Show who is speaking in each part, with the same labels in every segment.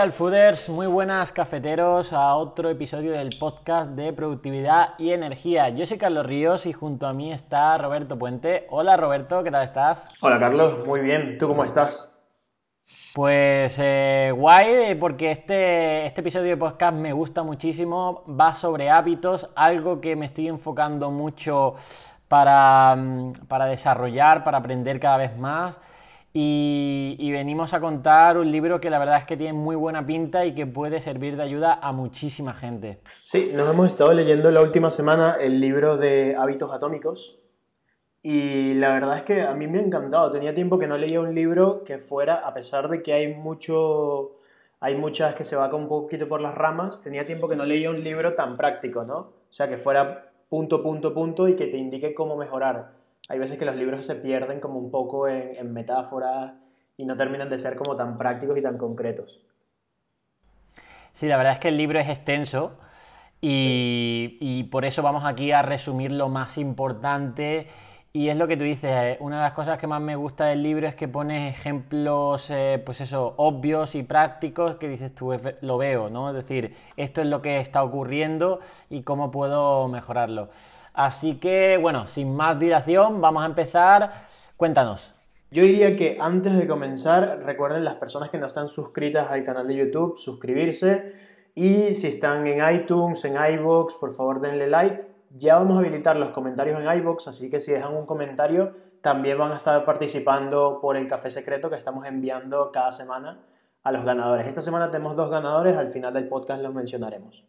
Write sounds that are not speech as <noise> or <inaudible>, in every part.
Speaker 1: Alfooders, muy buenas cafeteros a otro episodio del podcast de productividad y energía. Yo soy Carlos Ríos y junto a mí está Roberto Puente. Hola Roberto, ¿qué tal estás?
Speaker 2: Hola Carlos, muy bien. ¿Tú cómo estás?
Speaker 1: Pues eh, guay, porque este, este episodio de podcast me gusta muchísimo, va sobre hábitos, algo que me estoy enfocando mucho para, mm, para desarrollar, para aprender cada vez más. Y, venimos a contar un libro que la verdad es que tiene muy buena pinta y que puede servir de ayuda a muchísima gente.
Speaker 2: Sí, nos hemos estado leyendo la última semana el libro de hábitos atómicos y la verdad es que a mí me ha encantado. Tenía tiempo que no leía un libro que fuera, a pesar de que hay mucho, hay muchas que se va un poquito por las ramas, tenía tiempo que no leía un libro tan práctico, ¿no? O sea, que fuera punto, punto, punto y que te indique cómo mejorar hay veces que los libros se pierden como un poco en, metáforas y no terminan de ser como tan prácticos y tan concretos.
Speaker 1: Sí, la verdad es que el libro es extenso y, por eso vamos aquí a resumir lo más importante. Y es lo que tú dices, eh, una de las cosas que más me gusta del libro es que pones ejemplos, eh, pues eso, obvios y prácticos que dices tú, lo veo, ¿no? Es decir, esto es lo que está ocurriendo y cómo puedo mejorarlo. Así que, bueno, sin más dilación, vamos a empezar. Cuéntanos.
Speaker 2: Yo diría que antes de comenzar, recuerden las personas que no están suscritas al canal de YouTube, suscribirse. Y si están en iTunes, en iBox, por favor denle like. Ya vamos a habilitar los comentarios en iBox, así que si dejan un comentario, también van a estar participando por el café secreto que estamos enviando cada semana a los ganadores. Esta semana tenemos dos ganadores, al final del podcast los mencionaremos.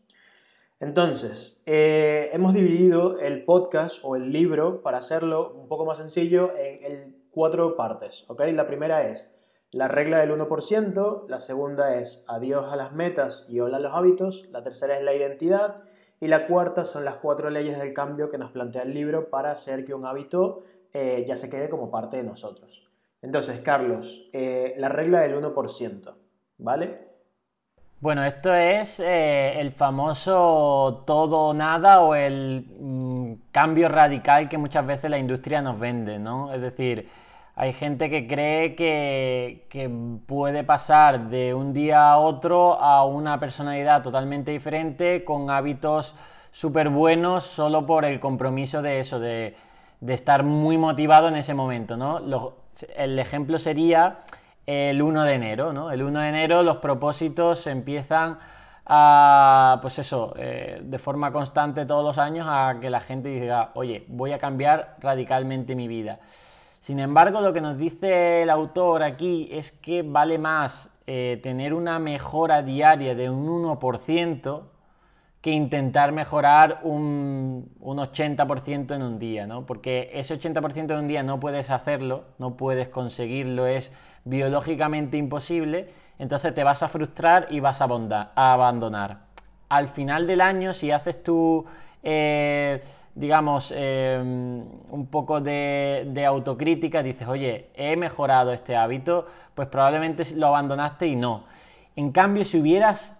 Speaker 2: Entonces, eh, hemos dividido el podcast o el libro para hacerlo un poco más sencillo en, cuatro partes. La primera es la regla del 1%, la segunda es adiós a las metas y hola a los hábitos, la tercera es la identidad y la cuarta son las cuatro leyes del cambio que nos plantea el libro para hacer que un hábito eh, ya se quede como parte de nosotros. Entonces, Carlos, eh, la regla del 1%, ¿vale?
Speaker 1: Bueno, esto es eh, el famoso todo o nada o el mm, cambio radical que muchas veces la industria nos vende, ¿no? Es decir, hay gente que cree que, que puede pasar de un día a otro a una personalidad totalmente diferente con hábitos súper buenos solo por el compromiso de eso, de, de, estar muy motivado en ese momento, ¿no? el ejemplo sería el 1 de enero, ¿no? El 1 de enero los propósitos empiezan a, pues eso, eh, de forma constante todos los años a que la gente diga, oye, voy a cambiar radicalmente mi vida. Sin embargo, lo que nos dice el autor aquí es que vale más eh, tener una mejora diaria de un 1% que intentar mejorar un, un 80% en un día, ¿no? Porque ese 80% en un día no puedes hacerlo, no puedes conseguirlo, es biológicamente imposible, entonces te vas a frustrar y vas a, abandonar. Al final del año, si haces tu, eh, digamos, em, un poco de, autocrítica, dices, oye, he mejorado este hábito, pues probablemente lo abandonaste y no. En cambio, si hubieras,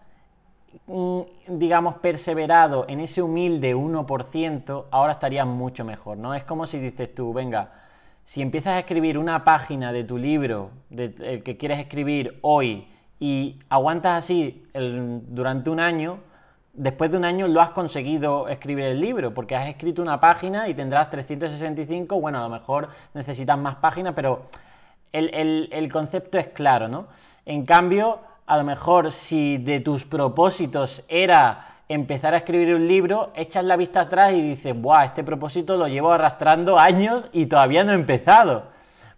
Speaker 1: mm, digamos, perseverado en ese humilde 1%, ahora estarías mucho mejor, ¿no? Es como si dices tú, venga, si empiezas a escribir una página de tu libro, de, que quieres escribir hoy, y aguantas así durante un año, después de un año lo has conseguido escribir el libro, porque has escrito una página y tendrás 365, bueno, a lo mejor necesitas más páginas, pero el, el concepto es claro, ¿no? En cambio, a lo mejor si de tus propósitos era empezar a escribir un libro, echas la vista atrás y dices, ¡buah! Este propósito lo llevo arrastrando años y todavía no he empezado.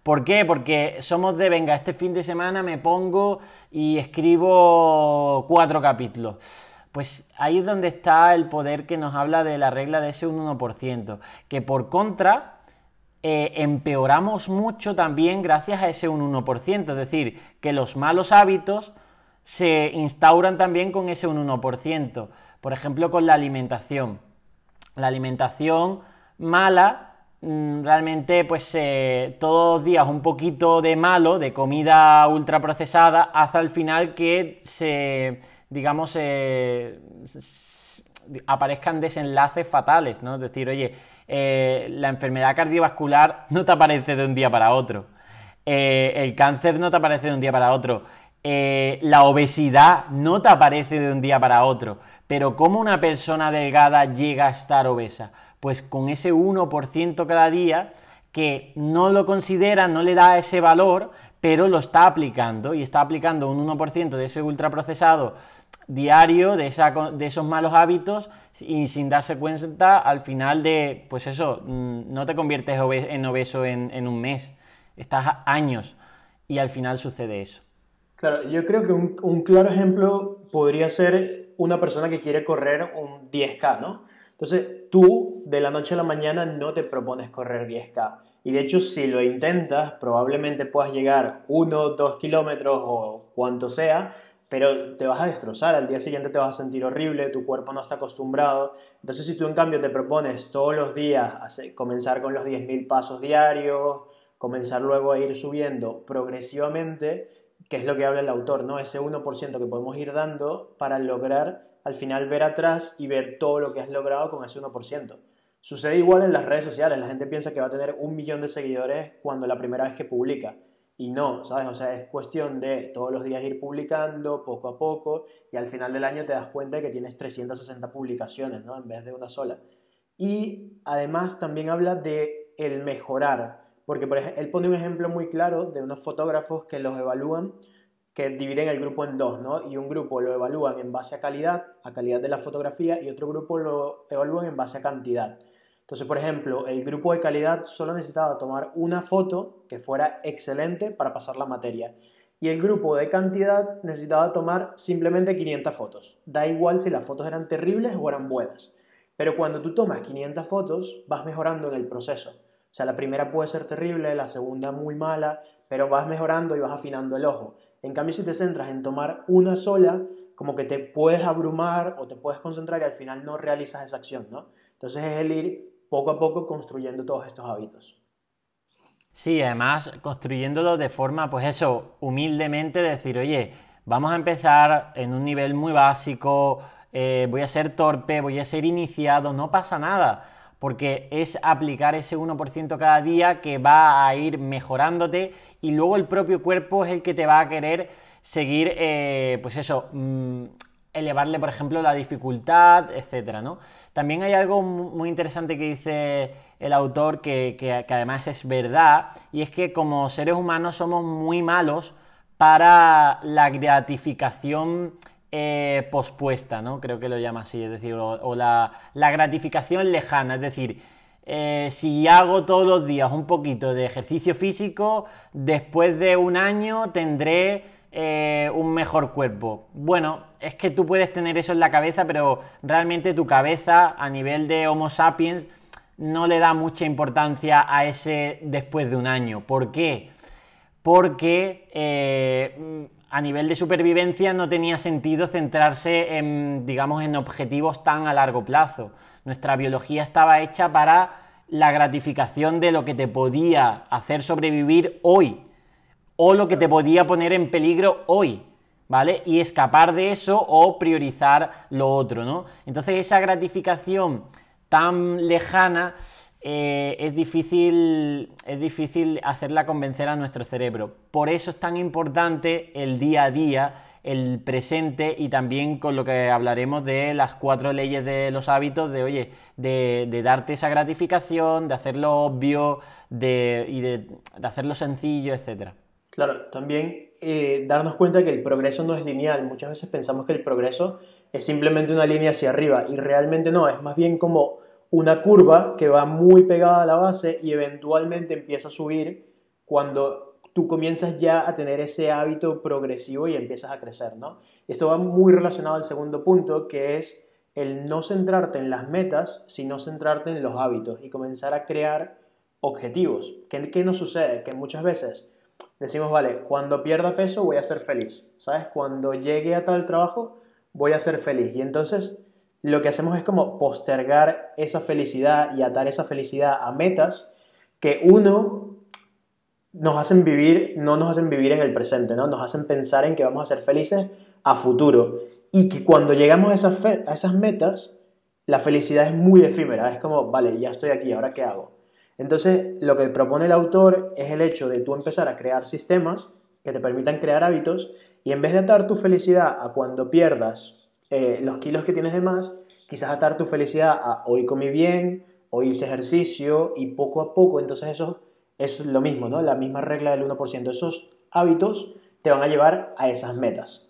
Speaker 1: ¿Por qué? Porque somos de, venga, este fin de semana me pongo y escribo cuatro capítulos. Pues ahí es donde está el poder que nos habla de la regla de ese 1%, que por contra eh, empeoramos mucho también gracias a ese 1%, es decir, que los malos hábitos se instauran también con ese 1%. Por ejemplo, con la alimentación. La alimentación mala, mm, realmente, pues eh, todos los días un poquito de malo, de comida ultraprocesada, hace al final que se, digamos, eh, aparezcan desenlaces fatales, ¿no? Es decir, oye, eh, la enfermedad cardiovascular no te aparece de un día para otro. el cáncer no te aparece de un día para otro eh, la obesidad no te aparece de un día para otro. Pero ¿cómo una persona delgada llega a estar obesa? Pues con ese 1% cada día que no lo considera, no le da ese valor, pero lo está aplicando y está aplicando un 1% de ese ultraprocesado diario, de, esos malos hábitos y sin darse cuenta al final de, pues eso, mm, no te conviertes en obeso en, un mes, estás años y al final sucede eso.
Speaker 2: Claro, yo creo que un, claro ejemplo podría ser una persona que quiere correr un 10K, ¿no? Entonces tú de la noche a la mañana no te propones correr 10K. Y de hecho si lo intentas probablemente puedas llegar 1, 2 kilómetros o cuanto sea, pero te vas a destrozar, al día siguiente te vas a sentir horrible, tu cuerpo no está acostumbrado. Entonces, si tú en cambio te propones todos los días comenzar con los 10.000 pasos diarios, comenzar luego a ir subiendo progresivamente, que es lo que habla el autor, ¿no? Ese 1% que podemos ir dando para lograr al final ver atrás y ver todo lo que has logrado con ese 1%. Sucede igual en las redes sociales, la gente piensa que va a tener un millón de seguidores cuando la primera vez que publica y no, ¿sabes? O sea, es cuestión de todos los días ir publicando poco a poco y al final del año te das cuenta de que tienes 360 publicaciones, ¿no? En vez de una sola. Y además también habla de el mejorar, porque él pone un ejemplo muy claro de unos fotógrafos que los evalúan, que dividen el grupo en dos, ¿no? Y un grupo lo evalúan en base a calidad, a calidad de la fotografía, y otro grupo lo evalúan en base a cantidad. Entonces, por ejemplo, el grupo de calidad solo necesitaba tomar una foto que fuera excelente para pasar la materia. Y el grupo de cantidad necesitaba tomar simplemente 500 fotos. Da igual si las fotos eran terribles o eran buenas. Pero cuando tú tomas 500 fotos, vas mejorando en el proceso. O sea, la primera puede ser terrible, la segunda muy mala, pero vas mejorando y vas afinando el ojo. En cambio, si te centras en tomar una sola, como que te puedes abrumar o te puedes concentrar y al final no realizas esa acción, ¿no? Entonces es el ir poco a poco construyendo todos estos hábitos.
Speaker 1: Sí, además construyéndolo de forma, pues eso, humildemente decir, oye, vamos a empezar en un nivel muy básico, eh, voy a ser torpe, voy a ser iniciado, no pasa nada, porque es aplicar ese 1% cada día que va a ir mejorándote y luego el propio cuerpo es el que te va a querer seguir, eh, pues eso, mm, elevarle, por ejemplo, la dificultad, etcétera, ¿no? También hay algo muy interesante que dice el autor que, además es verdad, y es que como seres humanos somos muy malos para la gratificación eh, pospuesta, ¿no? Creo que lo llama así, es decir, o, la, gratificación lejana, es decir, eh, si hago todos los días un poquito de ejercicio físico, después de un año tendré eh, un mejor cuerpo. Bueno, es que tú puedes tener eso en la cabeza, pero realmente tu cabeza a nivel de Homo sapiens no le da mucha importancia a ese después de un año. ¿Por qué? Porque a nivel de supervivencia no tenía sentido centrarse en, digamos, en objetivos tan a largo plazo. Nuestra biología estaba hecha para la gratificación de lo que te podía hacer sobrevivir hoy o lo que te podía poner en peligro hoy, ¿vale? Y escapar de eso o priorizar lo otro, ¿no? Entonces esa gratificación tan lejana eh, es, difícil, es difícil hacerla convencer a nuestro cerebro. Por eso es tan importante el día a día, el presente y también con lo que hablaremos de las cuatro leyes de los hábitos, de oye, de, darte esa gratificación, de hacerlo obvio de, y de, hacerlo sencillo, etcétera.
Speaker 2: Claro, también eh, darnos cuenta que el progreso no es lineal. Muchas veces pensamos que el progreso es simplemente una línea hacia arriba y realmente no, es más bien como una curva que va muy pegada a la base y eventualmente empieza a subir cuando tú comienzas ya a tener ese hábito progresivo y empiezas a crecer, ¿no? Esto va muy relacionado al segundo punto, que es el no centrarte en las metas, sino centrarte en los hábitos y comenzar a crear objetivos. ¿Qué, qué nos sucede? Que muchas veces decimos, vale, cuando pierda peso voy a ser feliz, ¿sabes? Cuando llegue a tal trabajo voy a ser feliz. Y entonces lo que hacemos es como postergar esa felicidad y atar esa felicidad a metas que uno nos hacen vivir, no nos hacen vivir en el presente, ¿no? Nos hacen pensar en que vamos a ser felices a futuro. Y que cuando llegamos a esas, a esas metas, la felicidad es muy efímera. Es como, vale, ya estoy aquí, ¿ahora qué hago? Entonces, lo que propone el autor es el hecho de tú empezar a crear sistemas que te permitan crear hábitos y en vez de atar tu felicidad a cuando pierdas eh, los kilos que tienes de más, quizás atar tu felicidad a hoy comí bien, hoy hice ejercicio y poco a poco, entonces eso es lo mismo, ¿no? La misma regla del 1%. Esos hábitos te van a llevar a esas metas.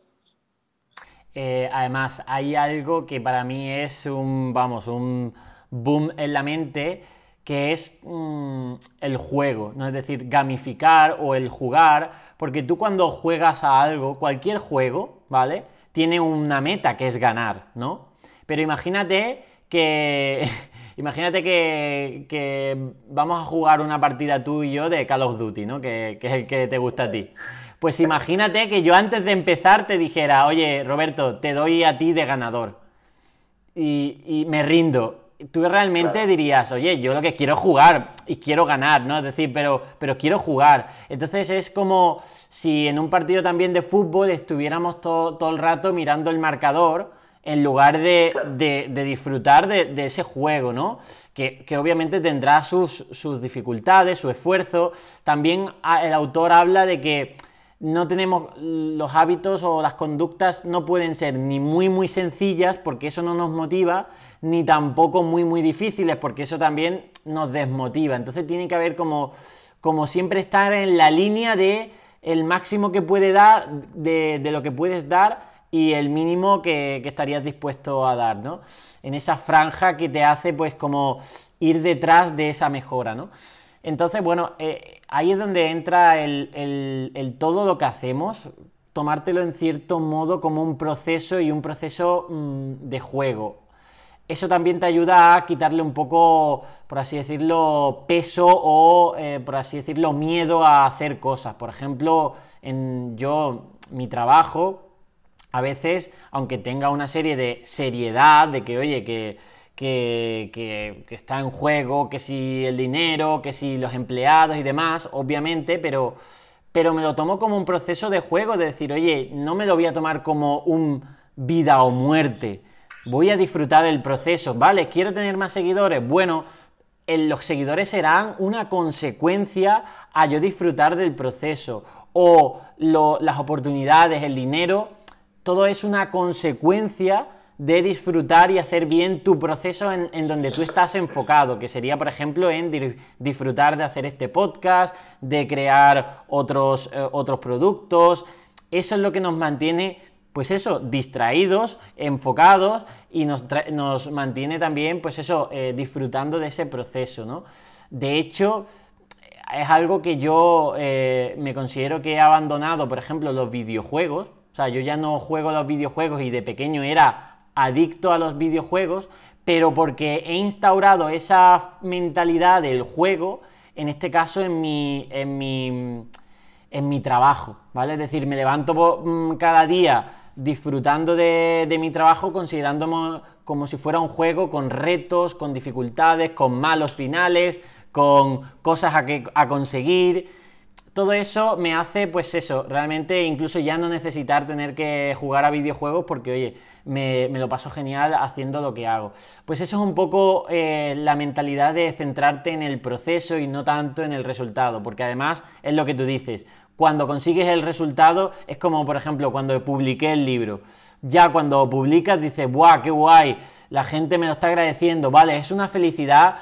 Speaker 1: Eh, además, hay algo que para mí es un, vamos, un boom en la mente, que es mm, el juego, ¿no? Es decir, gamificar o el jugar, porque tú cuando juegas a algo, cualquier juego, ¿vale? Tiene una meta que es ganar, ¿no? Pero imagínate que... <laughs> imagínate que, vamos a jugar una partida tú y yo de Call of Duty, ¿no? Que, que es el que te gusta a ti. Pues imagínate que yo antes de empezar te dijera, oye, Roberto, te doy a ti de ganador. Y, me rindo. Tú realmente dirías, oye, yo lo que quiero es jugar y quiero ganar, ¿no? Es decir, pero, pero quiero jugar. Entonces es como si en un partido también de fútbol estuviéramos todo, el rato mirando el marcador en lugar de, disfrutar de, ese juego, ¿no? Que, que obviamente tendrá sus, sus dificultades, su esfuerzo. También ah, el autor habla de que no tenemos los hábitos o las conductas no pueden ser ni muy muy sencillas porque eso no nos motiva, ni tampoco muy muy difíciles porque eso también nos desmotiva. Entonces tiene que haber como, como siempre estar en la línea de el máximo que puede dar, de, lo que puedes dar y el mínimo que, que, estarías dispuesto a dar, ¿no? En esa franja que te hace pues como ir detrás de esa mejora, ¿no? Entonces, bueno, eh, ahí es donde entra el, todo lo que hacemos, tomártelo en cierto modo como un proceso y un proceso mm, de juego. Eso también te ayuda a quitarle un poco, por así decirlo, peso o, eh, por así decirlo, miedo a hacer cosas. Por ejemplo, en yo, mi trabajo, a veces, aunque tenga una serie de seriedad, de que, oye, que que, está en juego, que si el dinero, que si los empleados y demás, obviamente, pero, pero me lo tomo como un proceso de juego, de decir, oye, no me lo voy a tomar como un vida o muerte, voy a disfrutar del proceso, ¿vale? ¿Quiero tener más seguidores? Bueno, los seguidores serán una consecuencia a yo disfrutar del proceso, o las oportunidades, el dinero, todo es una consecuencia de disfrutar y hacer bien tu proceso en, donde tú estás enfocado, que sería, por ejemplo, en disfrutar de hacer este podcast, de crear otros, eh, otros productos. Eso es lo que nos mantiene, pues eso, distraídos, enfocados y nos, nos mantiene también, pues eso, eh, disfrutando de ese proceso, ¿no? De hecho, es algo que yo eh, me considero que he abandonado, por ejemplo, los videojuegos. O sea, yo ya no juego los videojuegos y de pequeño era adicto a los videojuegos, pero porque he instaurado esa mentalidad del juego, en este caso en mi, en mi, en mi trabajo, ¿vale? Es decir, me levanto mm, cada día disfrutando de, mi trabajo, considerándome como si fuera un juego con retos, con dificultades, con malos finales, con cosas a, que, a conseguir. Todo eso me hace, pues eso, realmente incluso ya no necesitar tener que jugar a videojuegos porque, oye, me, lo paso genial haciendo lo que hago. Pues eso es un poco eh, la mentalidad de centrarte en el proceso y no tanto en el resultado, porque además es lo que tú dices, cuando consigues el resultado es como, por ejemplo, cuando publiqué el libro. Ya cuando publicas dices, ¡buah, qué guay! La gente me lo está agradeciendo, vale, es una felicidad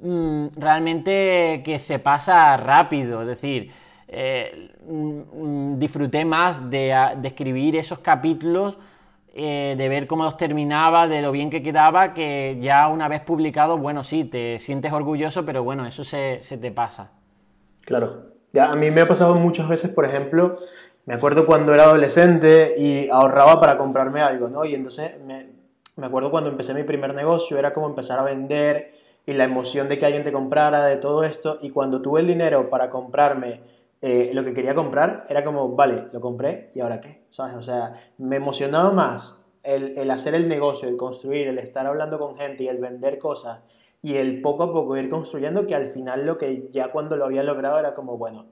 Speaker 1: mm, realmente que se pasa rápido, es decir, eh, mm, mm, disfruté más de, escribir esos capítulos eh, de ver cómo los terminaba, de lo bien que quedaba, que ya una vez publicado, bueno, sí, te sientes orgulloso, pero bueno, eso se, te pasa.
Speaker 2: Claro. Ya, a mí me ha pasado muchas veces, por ejemplo, me acuerdo cuando era adolescente y ahorraba para comprarme algo, ¿no? Y entonces me, me acuerdo cuando empecé mi primer negocio, era como empezar a vender y la emoción de que alguien te comprara, de todo esto, y cuando tuve el dinero para comprarme eh, lo que quería comprar era como, vale, lo compré y ahora qué, ¿sabes? O sea, me emocionaba más el, el, hacer el negocio, el construir, el estar hablando con gente y el vender cosas y el poco a poco ir construyendo que al final lo que ya cuando lo había logrado era como, bueno,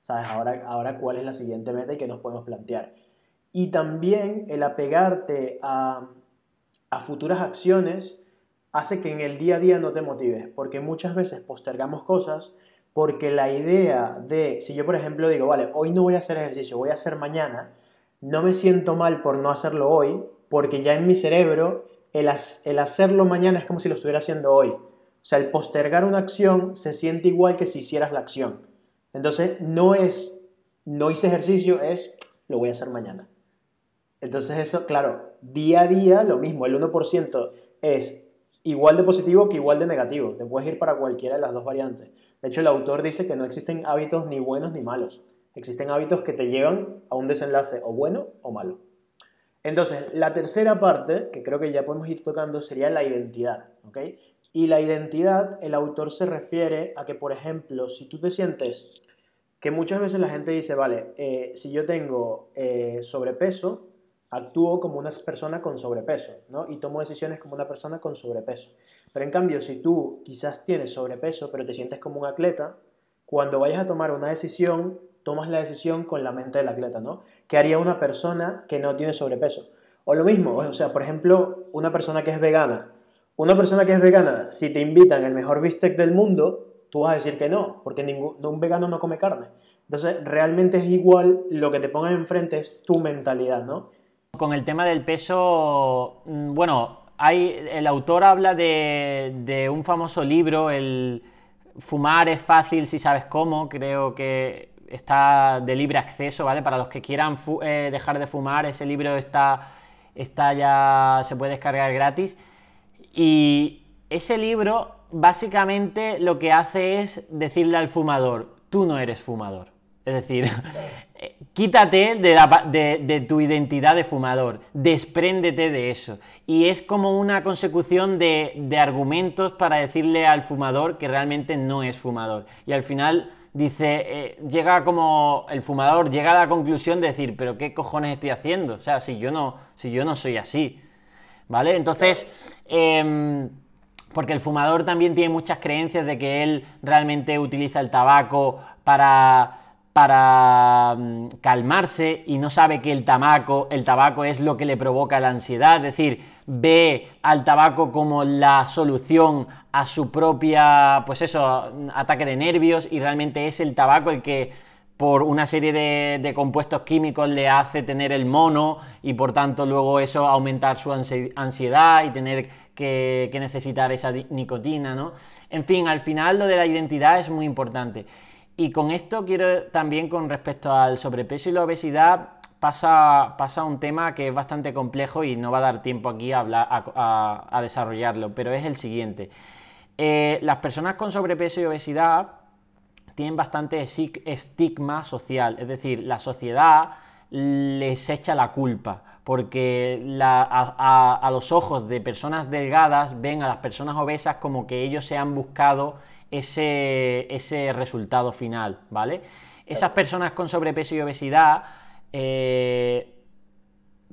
Speaker 2: ¿sabes? Ahora, ahora cuál es la siguiente meta y qué nos podemos plantear. Y también el apegarte a, a futuras acciones hace que en el día a día no te motives, porque muchas veces postergamos cosas porque la idea de, si yo por ejemplo digo, vale, hoy no voy a hacer ejercicio, voy a hacer mañana, no me siento mal por no hacerlo hoy, porque ya en mi cerebro el, hacerlo mañana es como si lo estuviera haciendo hoy. O sea, el postergar una acción se siente igual que si hicieras la acción. Entonces, no es, no hice ejercicio, es, lo voy a hacer mañana. Entonces eso, claro, día a día lo mismo, el 1% es igual de positivo que igual de negativo. Te puedes ir para cualquiera de las dos variantes. De hecho, el autor dice que no existen hábitos ni buenos ni malos. Existen hábitos que te llevan a un desenlace o bueno o malo. Entonces, la tercera parte, que creo que ya podemos ir tocando, sería la identidad. ¿ok? Y la identidad, el autor se refiere a que, por ejemplo, si tú te sientes que muchas veces la gente dice, vale, eh, si yo tengo eh, sobrepeso, actúo como una persona con sobrepeso, ¿no? Y tomo decisiones como una persona con sobrepeso. Pero en cambio, si tú quizás tienes sobrepeso, pero te sientes como un atleta, cuando vayas a tomar una decisión, tomas la decisión con la mente del atleta, ¿no? ¿Qué haría una persona que no tiene sobrepeso? O lo mismo, o sea, por ejemplo, una persona que es vegana. Una persona que es vegana, si te invitan el mejor bistec del mundo, tú vas a decir que no, porque ningún, un vegano no come carne. Entonces, realmente es igual, lo que te pongas enfrente es tu mentalidad, ¿no?
Speaker 1: Con el tema del peso, mm, bueno, hay, el autor habla de, un famoso libro, el Fumar es fácil si sabes cómo, creo que está de libre acceso, ¿vale? Para los que quieran eh, dejar de fumar, ese libro está, está ya, se puede descargar gratis. Y ese libro básicamente lo que hace es decirle al fumador, tú no eres fumador. Es decir, <laughs> quítate de, tu identidad de fumador, despréndete de eso. Y es como una consecución de, argumentos para decirle al fumador que realmente no es fumador. Y al final dice, eh, llega como el fumador llega a la conclusión de decir, pero ¿qué cojones estoy haciendo? O sea, si yo no, si yo no soy así. ¿Vale? Entonces, em, porque el fumador también tiene muchas creencias de que él realmente utiliza el tabaco para para mm, calmarse y no sabe que el tabaco, el tabaco es lo que le provoca la ansiedad, es decir, ve al tabaco como la solución a su propia, pues eso, ataque de nervios y realmente es el tabaco el que por una serie de, compuestos químicos le hace tener el mono y por tanto luego eso aumentar su ansiedad y tener que, que necesitar esa nicotina, ¿no? En fin, al final lo de la identidad es muy importante. Y con esto quiero también con respecto al sobrepeso y la obesidad pasa, pasa un tema que es bastante complejo y no va a dar tiempo aquí a, desarrollarlo, pero es el siguiente. Eh, las personas con sobrepeso y obesidad tienen bastante estigma social, es decir, la sociedad les echa la culpa, porque a, los ojos de personas delgadas ven a las personas obesas como que ellos se han buscado ese, resultado final, ¿vale? Esas personas con sobrepeso y obesidad, eh,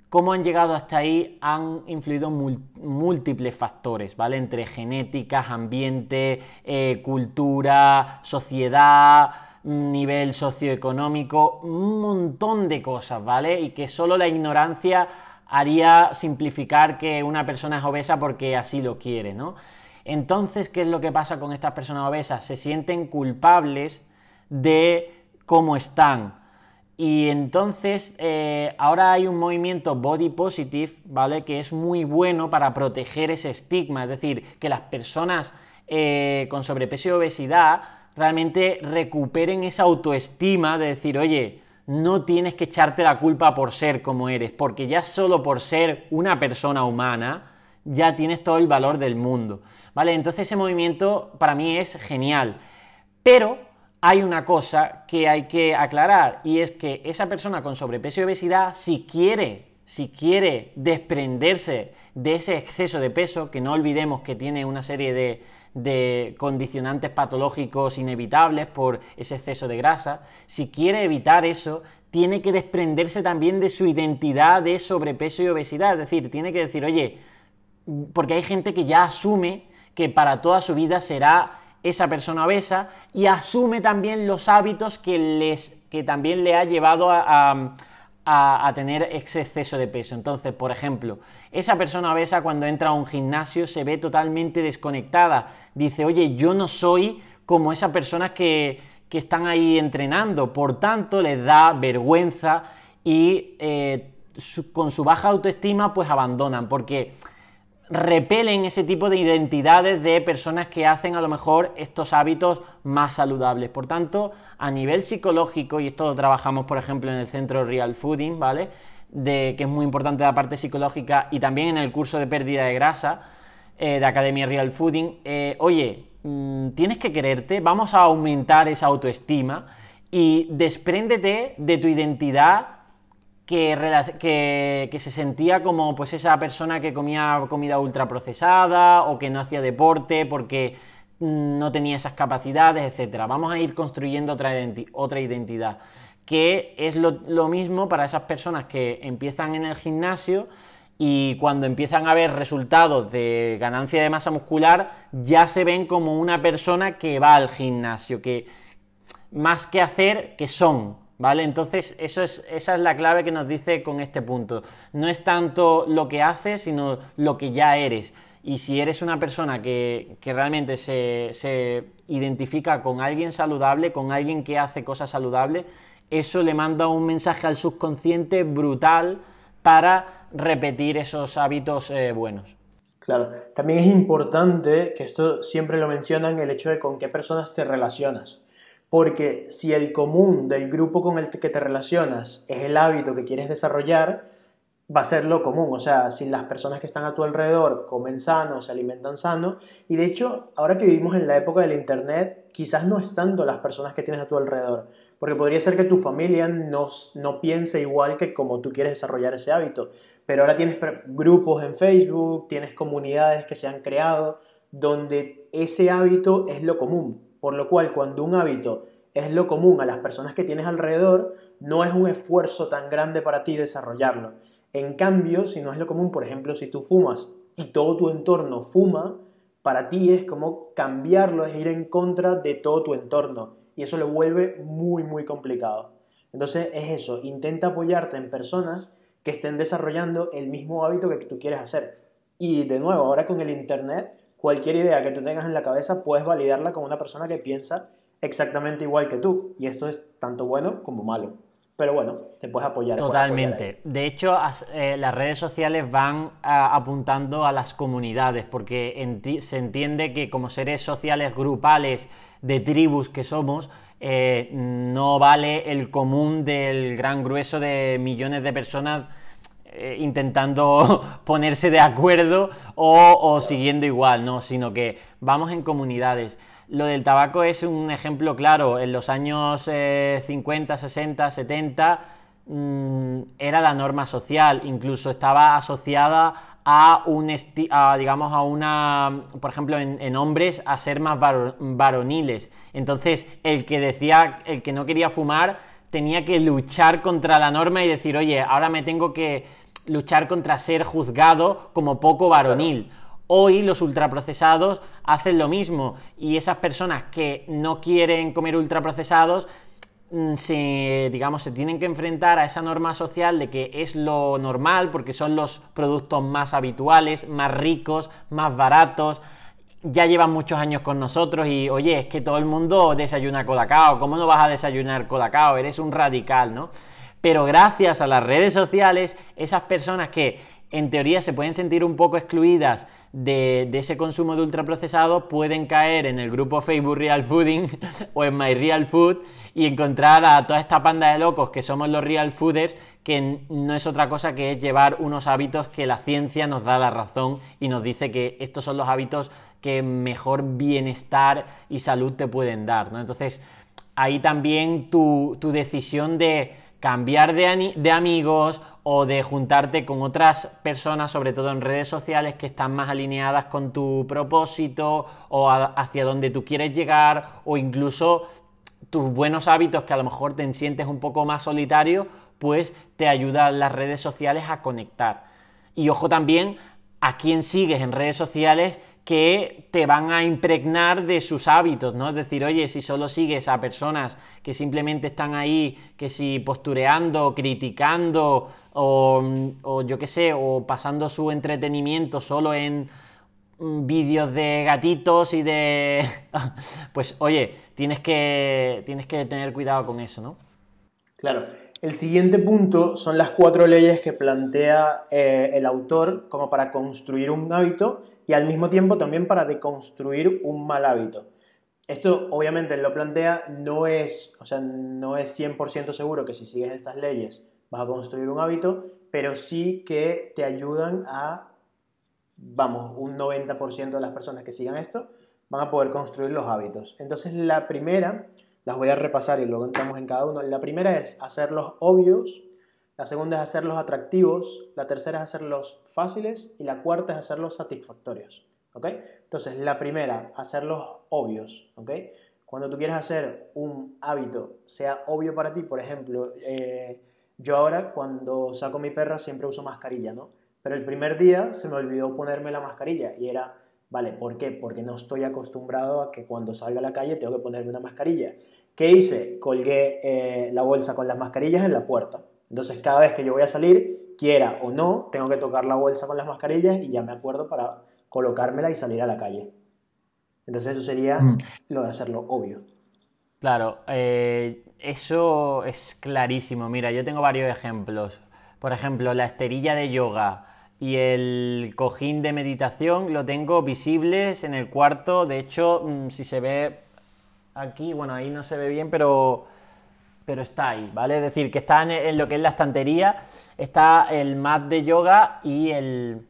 Speaker 1: cómo han llegado hasta ahí, han influido múltiples factores, ¿vale? Entre genéticas, ambiente, eh, cultura, sociedad, nivel socioeconómico, un montón de cosas, ¿vale? Y que solo la ignorancia haría simplificar que una persona es obesa porque así lo quiere, ¿no? Entonces, ¿qué es lo que pasa con estas personas obesas? Se sienten culpables de cómo están. Y entonces eh, ahora hay un movimiento body positive, ¿vale? Que es muy bueno para proteger ese estigma, es decir, que las personas eh, con sobrepeso y obesidad realmente recuperen esa autoestima de decir, oye, no tienes que echarte la culpa por ser como eres, porque ya solo por ser una persona humana, ya tienes todo el valor del mundo. ¿Vale? Entonces ese movimiento para mí es genial. Pero hay una cosa que hay que aclarar y es que esa persona con sobrepeso y obesidad, si quiere, si quiere desprenderse de ese exceso de peso, que no olvidemos que tiene una serie de, de condicionantes patológicos inevitables por ese exceso de grasa, si quiere evitar eso, tiene que desprenderse también de su identidad de sobrepeso y obesidad. Es decir, tiene que decir, oye, porque hay gente que ya asume que para toda su vida será esa persona obesa y asume también los hábitos que, les, que también le ha llevado a, tener exceso de peso. Entonces, por ejemplo, esa persona obesa cuando entra a un gimnasio se ve totalmente desconectada. Dice, oye, yo no soy como esas personas que, están ahí entrenando. Por tanto, les da vergüenza y eh, con su baja autoestima pues abandonan porque repelen ese tipo de identidades de personas que hacen a lo mejor estos hábitos más saludables. Por tanto, a nivel psicológico, y esto lo trabajamos por ejemplo en el centro Real Fooding, ¿vale? De, que es muy importante la parte psicológica y también en el curso de pérdida de grasa eh, de Academia Real Fooding, eh, oye, mm, tienes que quererte, vamos a aumentar esa autoestima y despréndete de tu identidad que, se sentía como pues esa persona que comía comida ultraprocesada o que no hacía deporte porque mm, no tenía esas capacidades, etc. Vamos a ir construyendo otra, otra identidad, que es lo, mismo para esas personas que empiezan en el gimnasio y cuando empiezan a ver resultados de ganancia de masa muscular, ya se ven como una persona que va al gimnasio, que más que hacer, que son, ¿Vale? Entonces, eso es, esa es la clave que nos dice con este punto. No es tanto lo que haces, sino lo que ya eres. Y si eres una persona que, realmente se, identifica con alguien saludable, con alguien que hace cosas saludables, eso le manda un mensaje al subconsciente brutal para repetir esos hábitos eh, buenos.
Speaker 2: Claro, también es importante, que esto siempre lo mencionan, el hecho de con qué personas te relacionas. Porque si el común del grupo con el que te relacionas es el hábito que quieres desarrollar, va a ser lo común. O sea, si las personas que están a tu alrededor comen sano, se alimentan sano, y de hecho, ahora que vivimos en la época del Internet, quizás no es tanto las personas que tienes a tu alrededor, porque podría ser que tu familia no, no piense igual que como tú quieres desarrollar ese hábito. Pero ahora tienes grupos en Facebook, tienes comunidades que se han creado donde ese hábito es lo común. Por lo cual, cuando un hábito es lo común a las personas que tienes alrededor, no es un esfuerzo tan grande para ti desarrollarlo. En cambio, si no es lo común, por ejemplo, si tú fumas y todo tu entorno fuma, para ti es como cambiarlo, es ir en contra de todo tu entorno. Y eso lo vuelve muy, muy complicado. Entonces es eso, intenta apoyarte en personas que estén desarrollando el mismo hábito que tú quieres hacer. Y de nuevo, ahora con el Internet, cualquier idea que tú tengas en la cabeza puedes validarla con una persona que piensa exactamente igual que tú. Y esto es tanto bueno como malo. Pero bueno, te puedes apoyar.
Speaker 1: Totalmente. de hecho, eh, las redes sociales van apuntando a las comunidades, porque se entiende que como seres sociales grupales de tribus que somos, eh, no vale el común del gran grueso de millones de personas eh, intentando <laughs> ponerse de acuerdo o, siguiendo igual, no, sino que vamos en comunidades. Lo del tabaco es un ejemplo claro. En los años 50, 60, 70 era la norma social, incluso estaba asociada a un digamos a una por ejemplo en, hombres a ser más varoniles entonces el que decía el que no quería fumar tenía que luchar contra la norma y decir oye ahora me tengo que luchar contra ser juzgado como poco varonil. Hoy los ultraprocesados hacen lo mismo y esas personas que no quieren comer ultraprocesados mm, se, digamos, se tienen que enfrentar a esa norma social de que es lo normal porque son los productos más habituales, más ricos, más baratos. Ya llevan muchos años con nosotros y, oye, es que todo el mundo desayuna colacao. ¿Cómo no vas a desayunar colacao? Eres un radical, ¿no? Pero gracias a las redes sociales, esas personas que en teoría se pueden sentir un poco excluidas de, ese consumo de ultraprocesados pueden caer en el grupo Facebook Real Fooding <laughs> o en My Real Food y encontrar a toda esta panda de locos que somos los Real Fooders que no es otra cosa que llevar unos hábitos que la ciencia nos da la razón y nos dice que estos son los hábitos que mejor bienestar y salud te pueden dar. ¿no? Entonces, ahí también tu decisión de cambiar de, amigos o de juntarte con otras personas, sobre todo en redes sociales, que están más alineadas con tu propósito o hacia donde tú quieres llegar o incluso tus buenos hábitos que a lo mejor te sientes un poco más solitario, pues te ayudan las redes sociales a conectar. Y ojo también a quién sigues en redes sociales que te van a impregnar de sus hábitos, ¿no? Es decir, oye, si solo sigues a personas que simplemente están ahí, que si postureando, criticando o, yo qué sé, o pasando su entretenimiento solo en mm, vídeos de gatitos y de... <laughs> pues oye, tienes que, tienes que tener cuidado con eso, ¿no?
Speaker 2: Claro. El siguiente punto son las cuatro leyes que plantea eh, el autor como para construir un hábito y al mismo tiempo también para deconstruir un mal hábito. Esto obviamente lo plantea, no es, o sea, no es 100% seguro que si sigues estas leyes vas a construir un hábito, pero sí que te ayudan a, vamos, un 90% de las personas que sigan esto van a poder construir los hábitos. Entonces la primera, las voy a repasar y luego entramos en cada uno. La primera es hacerlos obvios, la segunda es hacerlos atractivos, la tercera es hacerlos fáciles y la cuarta es hacerlos satisfactorios. ¿ok? Entonces, la primera, hacerlos obvios, ¿ok? Cuando tú quieres hacer un hábito, sea obvio para ti, por ejemplo, eh, yo ahora cuando saco mi perra siempre uso mascarilla, ¿no? Pero el primer día se me olvidó ponerme la mascarilla y era, vale, ¿por qué? Porque no estoy acostumbrado a que cuando salga a la calle tengo que ponerme una mascarilla. ¿Qué hice? Colgué eh, la bolsa con las mascarillas en la puerta. Entonces cada vez que yo voy a salir, quiera o no, tengo que tocar la bolsa con las mascarillas y ya me acuerdo para colocármela y salir a la calle. Entonces eso sería mm. lo de hacerlo obvio.
Speaker 1: Claro, eh, eso es clarísimo. Mira, yo tengo varios ejemplos. Por ejemplo, la esterilla de yoga y el cojín de meditación lo tengo visibles en el cuarto. De hecho, mm, si se ve aquí, bueno, ahí no se ve bien, pero, pero está ahí, ¿vale? Es decir, que está en lo que es la estantería, está el mat de yoga y el,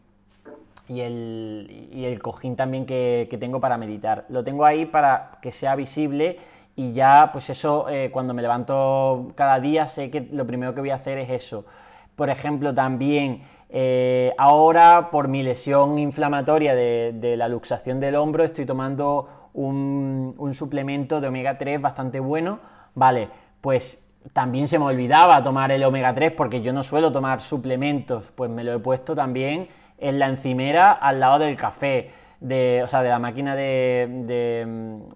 Speaker 1: y el, y el cojín también que, tengo para meditar. Lo tengo ahí para que sea visible y ya, pues eso, eh, cuando me levanto cada día, sé que lo primero que voy a hacer es eso. Por ejemplo, también eh, ahora, por mi lesión inflamatoria de, la luxación del hombro, estoy tomando un, un suplemento de omega 3 bastante bueno. Vale, pues también se me olvidaba tomar el omega 3 porque yo no suelo tomar suplementos, pues me lo he puesto también en la encimera al lado del café, de, o sea, de la máquina de,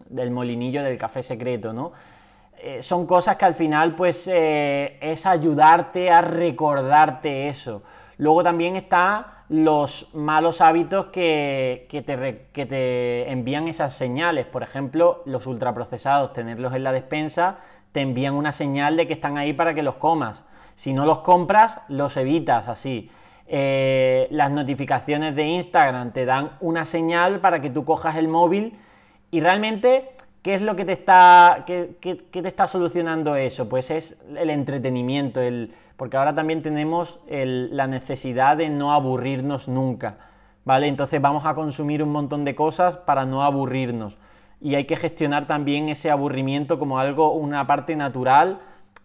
Speaker 1: del molinillo del café secreto, ¿no? Eh, son cosas que al final pues eh, es ayudarte a recordarte eso. Luego también están los malos hábitos que, te, que, te, envían esas señales. Por ejemplo, los ultraprocesados, tenerlos en la despensa, te envían una señal de que están ahí para que los comas. Si no los compras, los evitas así. Eh, las notificaciones de Instagram te dan una señal para que tú cojas el móvil y realmente, ¿qué es lo que te está, qué, te está solucionando eso? Pues es el entretenimiento, el, porque ahora también tenemos la necesidad de no aburrirnos nunca, ¿vale? Entonces vamos a consumir un montón de cosas para no aburrirnos y hay que gestionar también ese aburrimiento como algo, una parte natural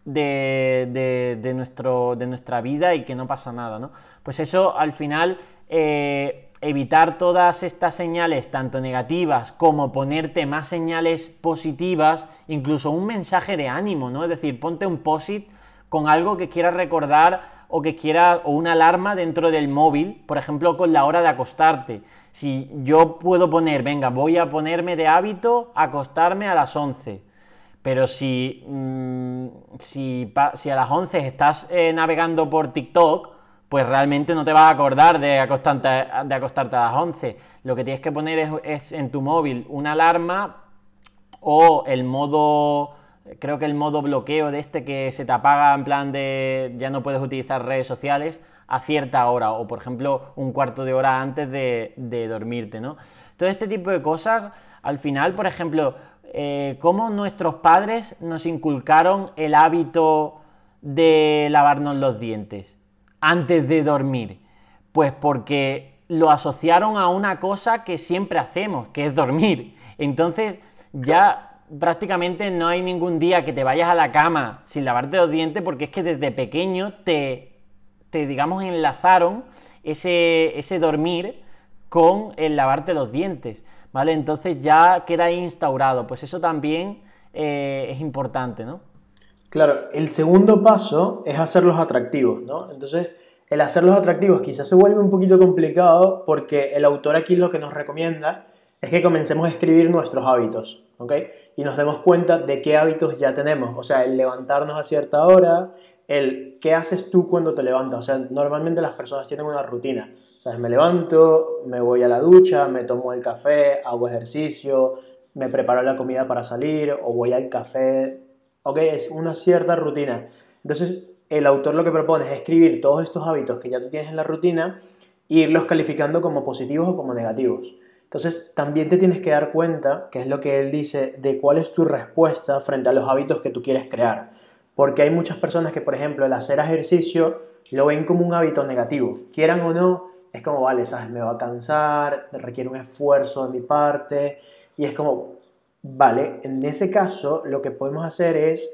Speaker 1: de, nuestro, de nuestra vida y que no pasa nada, ¿no? Pues eso al final, eh, evitar todas estas señales, tanto negativas como ponerte más señales positivas, incluso un mensaje de ánimo, ¿no? Es decir, ponte un posit con algo que quieras recordar o que quiera o una alarma dentro del móvil, por ejemplo, con la hora de acostarte. Si yo puedo poner, venga, voy a ponerme de hábito acostarme a las 11 pero si, mm, si, a las 11 estás eh, navegando por TikTok, pues realmente no te vas a acordar de acostarte, de acostarte a las 11. Lo que tienes que poner es, en tu móvil una alarma o el modo, creo que el modo bloqueo de este que se te apaga en plan de ya no puedes utilizar redes sociales a cierta hora o por ejemplo un cuarto de hora antes de, dormirte, ¿no? Todo este tipo de cosas, al final, por ejemplo, eh, cómo nuestros padres nos inculcaron el hábito de lavarnos los dientes antes de dormir. Pues porque lo asociaron a una cosa que siempre hacemos, que es dormir. Entonces ya prácticamente no hay ningún día que te vayas a la cama sin lavarte los dientes porque es que desde pequeño te, te digamos, enlazaron ese, ese dormir con el lavarte los dientes. ¿vale? Entonces ya queda instaurado, pues eso también eh, es importante, ¿no?
Speaker 2: Claro, el segundo paso es hacerlos atractivos, ¿no? Entonces, el hacerlos atractivos quizás se vuelve un poquito complicado porque el autor aquí lo que nos recomienda es que comencemos a escribir nuestros hábitos, ¿ok? Y nos demos cuenta de qué hábitos ya tenemos, o sea, el levantarnos a cierta hora, el qué haces tú cuando te levantas, o sea, normalmente las personas tienen una rutina, sea, me levanto, me voy a la ducha, me tomo el café, hago ejercicio, me preparo la comida para salir o voy al café. Ok, es una cierta rutina. Entonces, el autor lo que propone es escribir todos estos hábitos que ya tú tienes en la rutina e irlos calificando como positivos o como negativos. Entonces, también te tienes que dar cuenta, que es lo que él dice, de cuál es tu respuesta frente a los hábitos que tú quieres crear. Porque hay muchas personas que, por ejemplo, el hacer ejercicio lo ven como un hábito negativo. Quieran o no, es como, vale, ¿sabes? Me va a cansar, requiere un esfuerzo de mi parte. Y es como, vale, en ese caso lo que podemos hacer es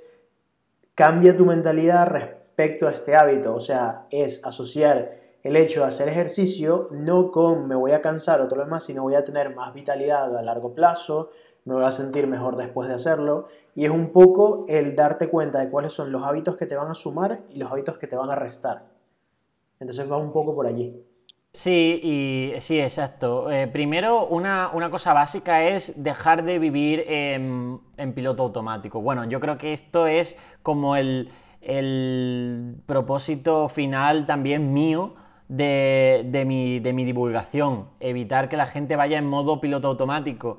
Speaker 2: cambia tu mentalidad respecto a este hábito. O sea, es asociar el hecho de hacer ejercicio no con me voy a cansar o todo lo demás, sino voy a tener más vitalidad a largo plazo, me voy a sentir mejor después de hacerlo. Y es un poco el darte cuenta de cuáles son los hábitos que te van a sumar y los hábitos que te van a restar. Entonces va un poco por allí.
Speaker 1: Sí, y sí, exacto. Eh, primero, una, cosa básica es dejar de vivir en, piloto automático. Bueno, yo creo que esto es como el, el propósito final también mío de, de, mi, de mi divulgación. Evitar que la gente vaya en modo piloto automático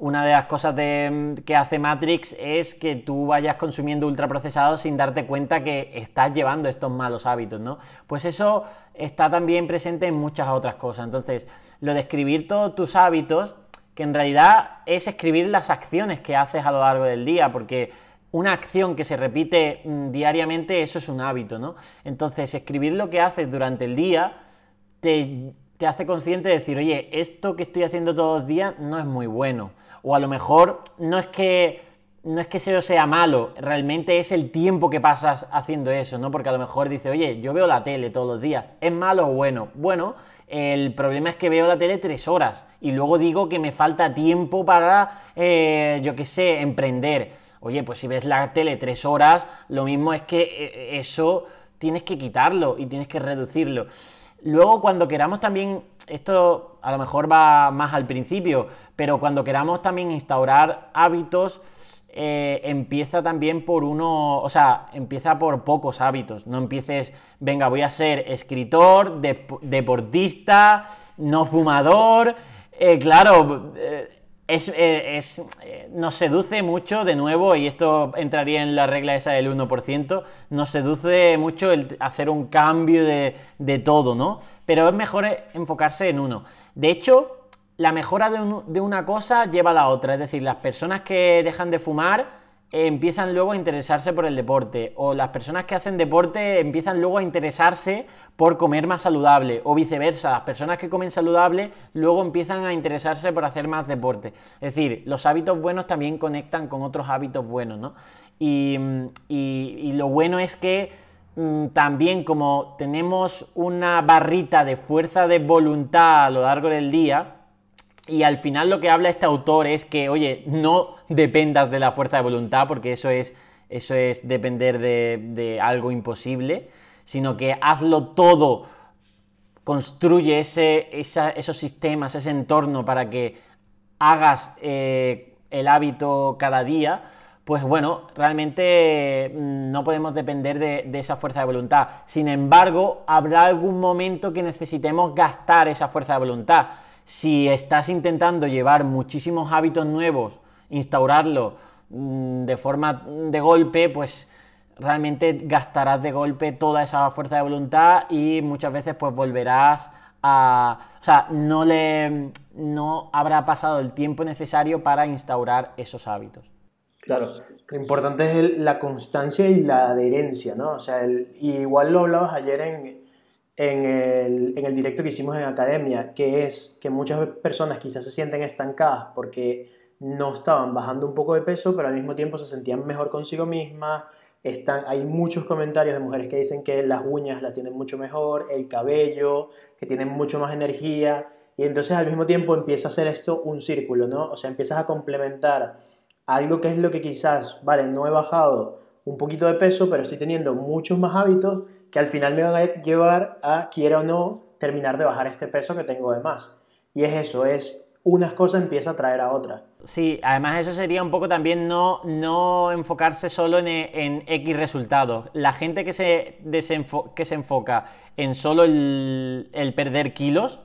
Speaker 1: una de las cosas que hace Matrix es que tú vayas consumiendo ultraprocesados sin darte cuenta que estás llevando estos malos hábitos, ¿no? Pues eso está también presente en muchas otras cosas. Entonces, lo de escribir todos tus hábitos, que en realidad es escribir las acciones que haces a lo largo del día, porque una acción que se repite mm, diariamente, eso es un hábito, ¿no? Entonces, escribir lo que haces durante el día te, te hace consciente de decir, oye, esto que estoy haciendo todos los días no es muy bueno o a lo mejor no es que no es que eso sea malo, realmente es el tiempo que pasas haciendo eso, ¿no? Porque a lo mejor dice, oye, yo veo la tele todos los días, ¿es malo o bueno? Bueno, el problema es que veo la tele tres horas y luego digo que me falta tiempo para, eh, yo qué sé, emprender. Oye, pues si ves la tele tres horas, lo mismo es que eh, eso tienes que quitarlo y tienes que reducirlo. Luego, cuando queramos también, esto a lo mejor va más al principio, pero cuando queramos también instaurar hábitos, eh, empieza también por uno, o sea, empieza por pocos hábitos. No empieces, venga, voy a ser escritor, deportista, no fumador. Eh, claro, eh, es, nos seduce mucho, de nuevo, y esto entraría en la regla esa del 1%, nos seduce mucho el hacer un cambio de, de todo, ¿no? Pero es mejor enfocarse en uno. De hecho, la mejora de, una cosa lleva a la otra. Es decir, las personas que dejan de fumar eh, empiezan luego a interesarse por el deporte. O las personas que hacen deporte empiezan luego a interesarse por comer más saludable. O viceversa, las personas que comen saludable luego empiezan a interesarse por hacer más deporte. Es decir, los hábitos buenos también conectan con otros hábitos buenos, ¿no? Y, lo bueno es que mm, también como tenemos una barrita de fuerza de voluntad a lo largo del día, y al final lo que habla este autor es que, oye, no dependas de la fuerza de voluntad, porque eso es, eso es depender de, algo imposible, sino que hazlo todo, construye ese, esos sistemas, ese entorno para que hagas eh, el hábito cada día, pues bueno, realmente mm, no podemos depender de, de, esa fuerza de voluntad. Sin embargo, habrá algún momento que necesitemos gastar esa fuerza de voluntad si estás intentando llevar muchísimos hábitos nuevos, instaurarlo mm, de forma de golpe, pues realmente gastarás de golpe toda esa fuerza de voluntad y muchas veces pues volverás a... O sea, no, le, no habrá pasado el tiempo necesario para instaurar esos hábitos.
Speaker 2: Claro, lo importante es la constancia y la adherencia, ¿no? O sea, igual lo hablabas ayer en, en el, en el directo que hicimos en academia, que es que muchas personas quizás se sienten estancadas porque no estaban bajando un poco de peso, pero al mismo tiempo se sentían mejor consigo mismas. Están, hay muchos comentarios de mujeres que dicen que las uñas las tienen mucho mejor, el cabello, que tienen mucho más energía. Y entonces al mismo tiempo empieza a ser esto un círculo, ¿no? O sea, empiezas a complementar algo que es lo que quizás, vale, no he bajado un poquito de peso, pero estoy teniendo muchos más hábitos que al final me van a llevar a, quiera o no, terminar de bajar este peso que tengo de más. Y es eso, es unas cosas empieza a traer a otras.
Speaker 1: Sí, además eso sería un poco también no, no enfocarse solo en, X resultados. La gente que se, que se enfoca en solo el, el perder kilos,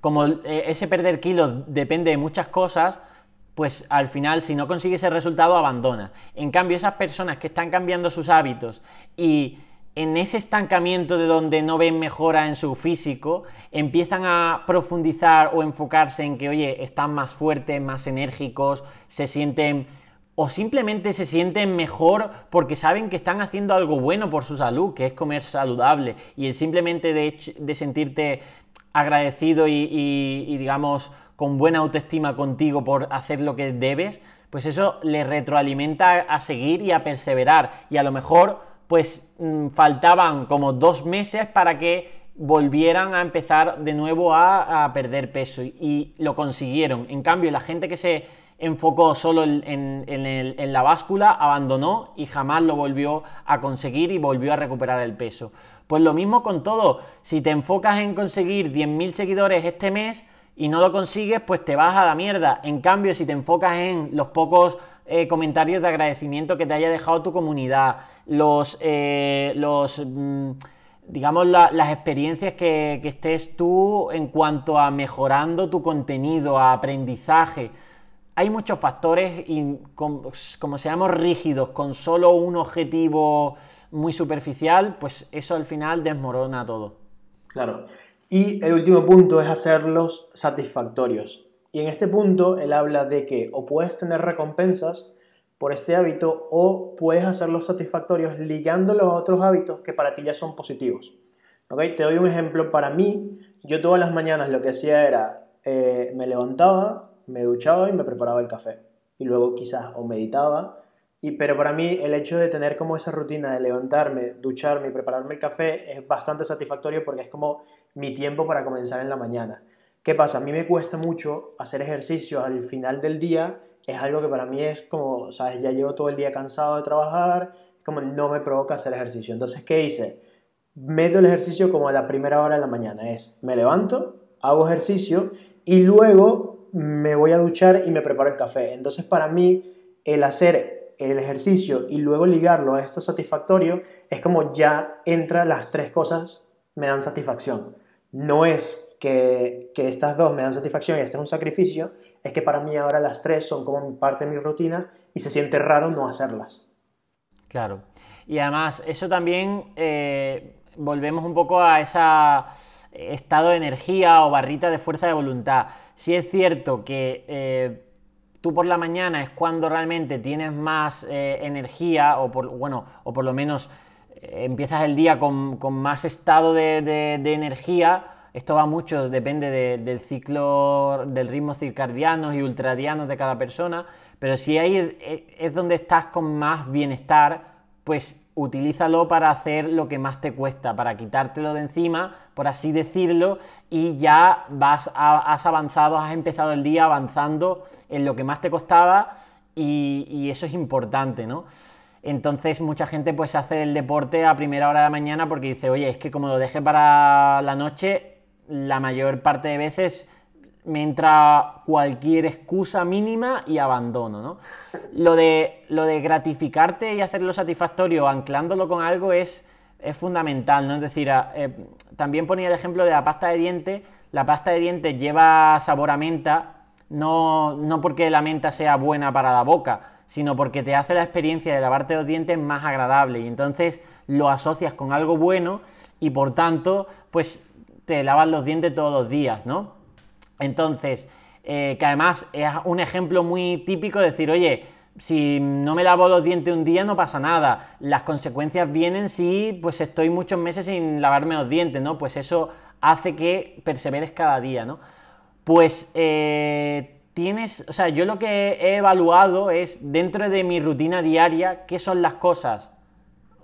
Speaker 1: como eh, ese perder kilos depende de muchas cosas, pues al final si no consigue ese resultado abandona. En cambio, esas personas que están cambiando sus hábitos y en ese estancamiento de donde no ven mejora en su físico, empiezan a profundizar o enfocarse en que, oye, están más fuertes, más enérgicos, se sienten o simplemente se sienten mejor porque saben que están haciendo algo bueno por su salud, que es comer saludable, y el simplemente de, sentirte agradecido y, digamos, con buena autoestima contigo por hacer lo que debes, pues eso le retroalimenta a seguir y a perseverar, y a lo mejor pues mm, faltaban como dos meses para que volvieran a empezar de nuevo a, perder peso y, lo consiguieron. En cambio, la gente que se enfocó solo en, la báscula abandonó y jamás lo volvió a conseguir y volvió a recuperar el peso. Pues lo mismo con todo, si te enfocas en conseguir 10.000 seguidores este mes y no lo consigues, pues te vas a la mierda. En cambio, si te enfocas en los pocos eh, comentarios de agradecimiento que te haya dejado tu comunidad, los, eh, los mm, digamos, las experiencias que, estés tú en cuanto a mejorando tu contenido, a aprendizaje. Hay muchos factores y como, como seamos rígidos con solo un objetivo muy superficial, pues eso al final desmorona todo.
Speaker 2: Claro. Y el último punto es hacerlos satisfactorios. Y en este punto él habla de que o puedes tener recompensas por este hábito o puedes hacerlos satisfactorios ligándolos a otros hábitos que para ti ya son positivos. ¿Okay? Te doy un ejemplo. Para mí, yo todas las mañanas lo que hacía era, eh, me levantaba, me duchaba y me preparaba el café. Y luego quizás o meditaba. Y, pero para mí el hecho de tener como esa rutina de levantarme, ducharme y prepararme el café es bastante satisfactorio porque es como mi tiempo para comenzar en la mañana. ¿Qué pasa? A mí me cuesta mucho hacer ejercicio al final del día es algo que para mí es como, ¿sabes? Ya llevo todo el día cansado de trabajar, como no me provoca hacer ejercicio. Entonces, ¿qué hice? Meto el ejercicio como a la primera hora de la mañana. Es, me levanto, hago ejercicio y luego me voy a duchar y me preparo el café. Entonces, para mí, el hacer el ejercicio y luego ligarlo a esto satisfactorio es como ya entra las tres cosas me dan satisfacción. No es que, que, estas dos me dan satisfacción y este es un sacrificio, es que para mí ahora las tres son como parte de mi rutina y se siente raro no hacerlas.
Speaker 1: Claro. Y además, eso también eh, volvemos un poco a ese estado de energía o barrita de fuerza de voluntad. Si es cierto que eh, tú por la mañana es cuando realmente tienes más eh, energía o por, bueno, o por lo menos empiezas el día con, más estado de energía, esto va mucho, depende del ciclo, del ritmo circadiano y ultradiano de cada persona, pero si ahí es donde estás con más bienestar, pues utilízalo para hacer lo que más te cuesta, para quitártelo de encima, por así decirlo, y ya vas has avanzado, has empezado el día avanzando en lo que más te costaba y, y eso es importante, ¿no? Entonces mucha gente pues hace el deporte a primera hora de la mañana porque dice, oye, es que como lo deje para la noche, la mayor parte de veces me entra cualquier excusa mínima y abandono, ¿no? Lo de, lo de gratificarte y hacerlo satisfactorio anclándolo con algo es, es fundamental, ¿no? Es decir, eh, también ponía el ejemplo de la pasta de dientes. La pasta de dientes lleva sabor a menta, no, no porque la menta sea buena para la boca, sino porque te hace la experiencia de lavarte los dientes más agradable y entonces lo asocias con algo bueno y por tanto, pues te lavas los dientes todos los días, ¿no? Entonces, eh, que además es un ejemplo muy típico de decir, oye, si no me lavo los dientes un día no pasa nada. Las consecuencias vienen si pues estoy muchos meses sin lavarme los dientes, ¿no? Pues eso hace que perseveres cada día, ¿no? Pues eh, tienes, o sea, yo lo que he evaluado es dentro de mi rutina diaria qué son las cosas,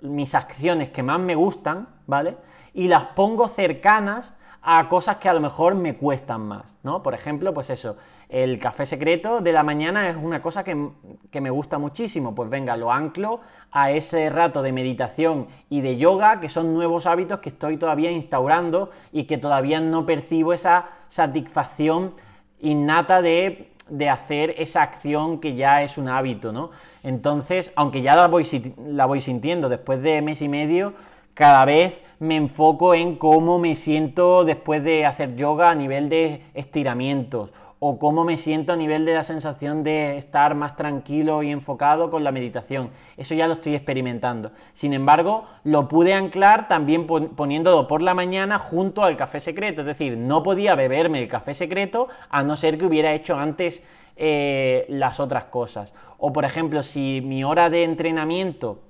Speaker 1: mis acciones que más me gustan, ¿vale? Y las pongo cercanas a cosas que a lo mejor me cuestan más, ¿no? Por ejemplo, pues eso, el café secreto de la mañana es una cosa que, me gusta muchísimo, pues venga, lo anclo a ese rato de meditación y de yoga, que son nuevos hábitos que estoy todavía instaurando y que todavía no percibo esa satisfacción innata de, hacer esa acción que ya es un hábito, ¿no? Entonces, aunque ya la voy, la voy sintiendo después de mes y medio, cada vez me enfoco en cómo me siento después de hacer yoga a nivel de estiramientos o cómo me siento a nivel de la sensación de estar más tranquilo y enfocado con la meditación. Eso ya lo estoy experimentando. Sin embargo, lo pude anclar también poniéndolo por la mañana junto al café secreto. Es decir, no podía beberme el café secreto a no ser que hubiera hecho antes eh, las otras cosas. O por ejemplo, si mi hora de entrenamiento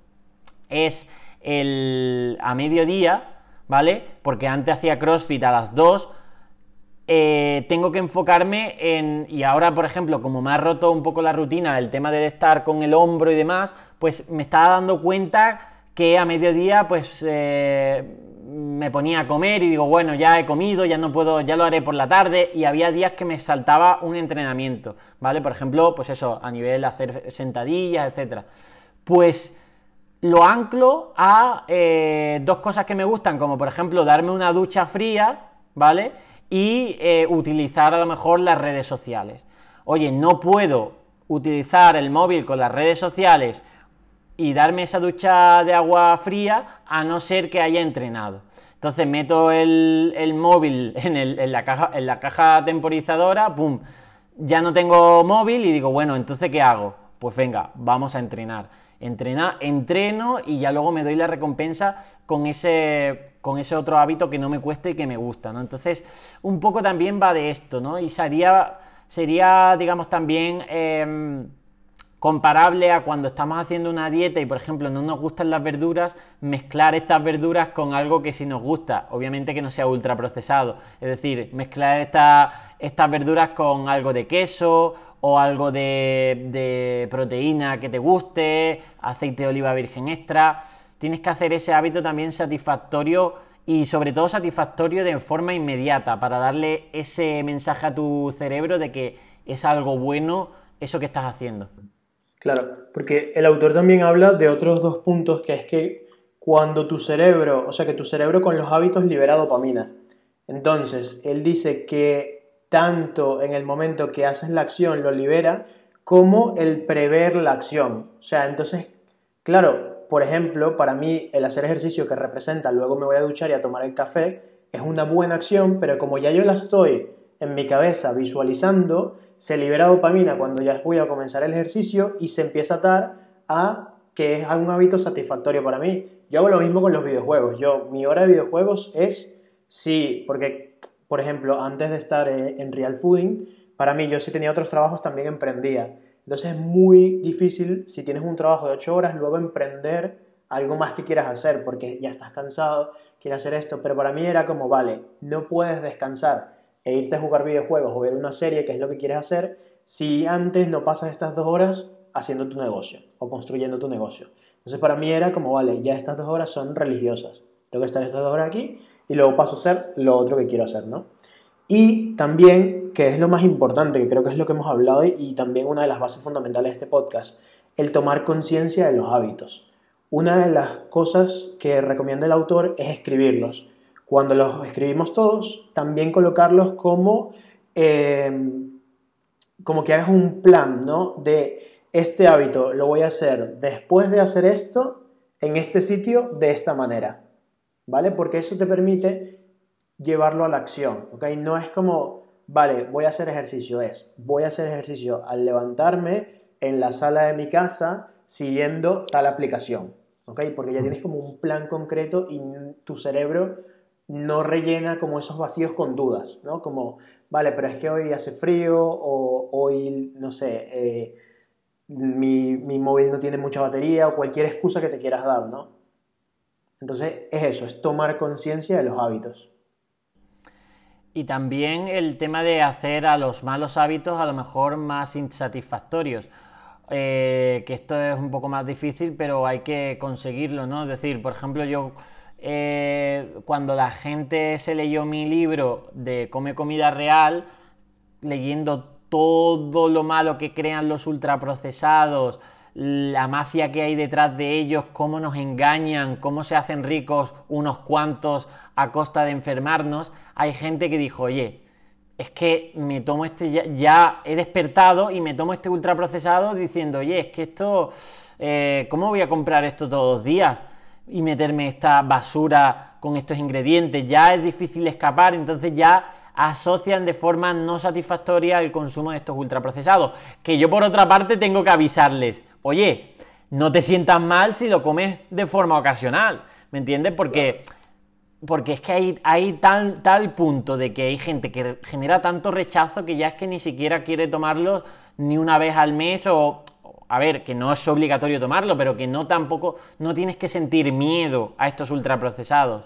Speaker 1: es el, a mediodía, ¿vale? Porque antes hacía CrossFit a las 2, eh, tengo que enfocarme en, y ahora por ejemplo, como me ha roto un poco la rutina, el tema de estar con el hombro y demás, pues me estaba dando cuenta que a mediodía pues eh, me ponía a comer y digo, bueno, ya he comido, ya no puedo, ya lo haré por la tarde y había días que me saltaba un entrenamiento, ¿vale? Por ejemplo, pues eso, a nivel hacer sentadillas, etcétera. Pues lo anclo a eh, dos cosas que me gustan, como por ejemplo darme una ducha fría, ¿vale? Y eh, utilizar a lo mejor las redes sociales. Oye, no puedo utilizar el móvil con las redes sociales y darme esa ducha de agua fría a no ser que haya entrenado. Entonces meto el, móvil en, la caja, en la caja temporizadora, ¡pum! Ya no tengo móvil y digo, bueno, entonces ¿qué hago? Pues venga, vamos a entrenar entrena, entreno y ya luego me doy la recompensa con ese, con ese otro hábito que no me cueste y que me gusta, ¿no? Entonces, un poco también va de esto, ¿no? Y sería, sería digamos, también em, comparable a cuando estamos haciendo una dieta y, por ejemplo, no nos gustan las verduras, mezclar estas verduras con algo que sí nos gusta, obviamente que no sea ultra procesado, es decir, mezclar estas verduras con algo de queso o algo de, proteína que te guste, aceite de oliva virgen extra. Tienes que hacer ese hábito también satisfactorio y sobre todo satisfactorio de forma inmediata para darle ese mensaje a tu cerebro de que es algo bueno eso que estás haciendo.
Speaker 2: Claro, porque el autor también habla de otros dos puntos que es que cuando tu cerebro, o sea que tu cerebro con los hábitos libera dopamina. Entonces, él dice que tanto en el momento que haces la acción lo libera, como el prever la acción. O sea, entonces, claro, por ejemplo, para mí el hacer ejercicio que representa luego me voy a duchar y a tomar el café es una buena acción, pero como ya yo la estoy en mi cabeza visualizando, se libera dopamina cuando ya voy a comenzar el ejercicio y se empieza a dar a que es un hábito satisfactorio para mí. Yo hago lo mismo con los videojuegos. Yo, mi hora de videojuegos es, sí, porque por ejemplo, antes de estar eh, en Real Fooding, para mí yo si tenía otros trabajos también emprendía. Entonces es muy difícil si tienes un trabajo de 8 horas luego emprender algo más que quieras hacer porque ya estás cansado, quieres hacer esto, pero para mí era como, vale, no puedes descansar e irte a jugar videojuegos o ver una serie, que es lo que quieres hacer, si antes no pasas estas dos horas haciendo tu negocio o construyendo tu negocio. Entonces para mí era como, vale, ya estas dos horas son religiosas, tengo que estar estas dos horas aquí y luego paso a hacer lo otro que quiero hacer, ¿no? Y también, que es lo más importante, que creo que es lo que hemos hablado y también una de las bases fundamentales de este podcast, el tomar conciencia de los hábitos. Una de las cosas que recomienda el autor es escribirlos. Cuando los escribimos todos, también colocarlos como, em, como que hagas un plan, ¿no? De este hábito lo voy a hacer después de hacer esto, en este sitio, de esta manera. ¿Vale? Porque eso te permite llevarlo a la acción, ¿ok? No es como, vale, voy a hacer ejercicio, es, voy a hacer ejercicio al levantarme en la sala de mi casa siguiendo tal aplicación, ¿ok? Porque ya tienes como un plan concreto y tu cerebro no rellena como esos vacíos con dudas, ¿no? Como, vale, pero es que hoy hace frío o hoy, no sé, eh, mi, mi móvil no tiene mucha batería o cualquier excusa que te quieras dar, ¿no? Entonces es eso, es tomar conciencia de los hábitos.
Speaker 1: Y también el tema de hacer a los malos hábitos a lo mejor más insatisfactorios. Eh, que esto es un poco más difícil, pero hay que conseguirlo, ¿no? Es decir, por ejemplo, yo eh, cuando la gente se leyó mi libro de Come Comida Real, leyendo todo lo malo que crean los ultraprocesados, la mafia que hay detrás de ellos, cómo nos engañan, cómo se hacen ricos unos cuantos a costa de enfermarnos, hay gente que dijo, oye, es que me tomo este, ya, he despertado y me tomo este ultraprocesado diciendo, oye, es que esto, eh, ¿cómo voy a comprar esto todos los días? Y meterme esta basura con estos ingredientes, ya es difícil escapar, entonces ya asocian de forma no satisfactoria el consumo de estos ultraprocesados. Que yo por otra parte tengo que avisarles, oye, no te sientas mal si lo comes de forma ocasional, ¿me entiendes? Porque porque es que hay, tal, tal punto de que hay gente que genera tanto rechazo que ya es que ni siquiera quiere tomarlo ni una vez al mes o, a ver, que no es obligatorio tomarlo, pero que no tampoco, no tienes que sentir miedo a estos ultraprocesados.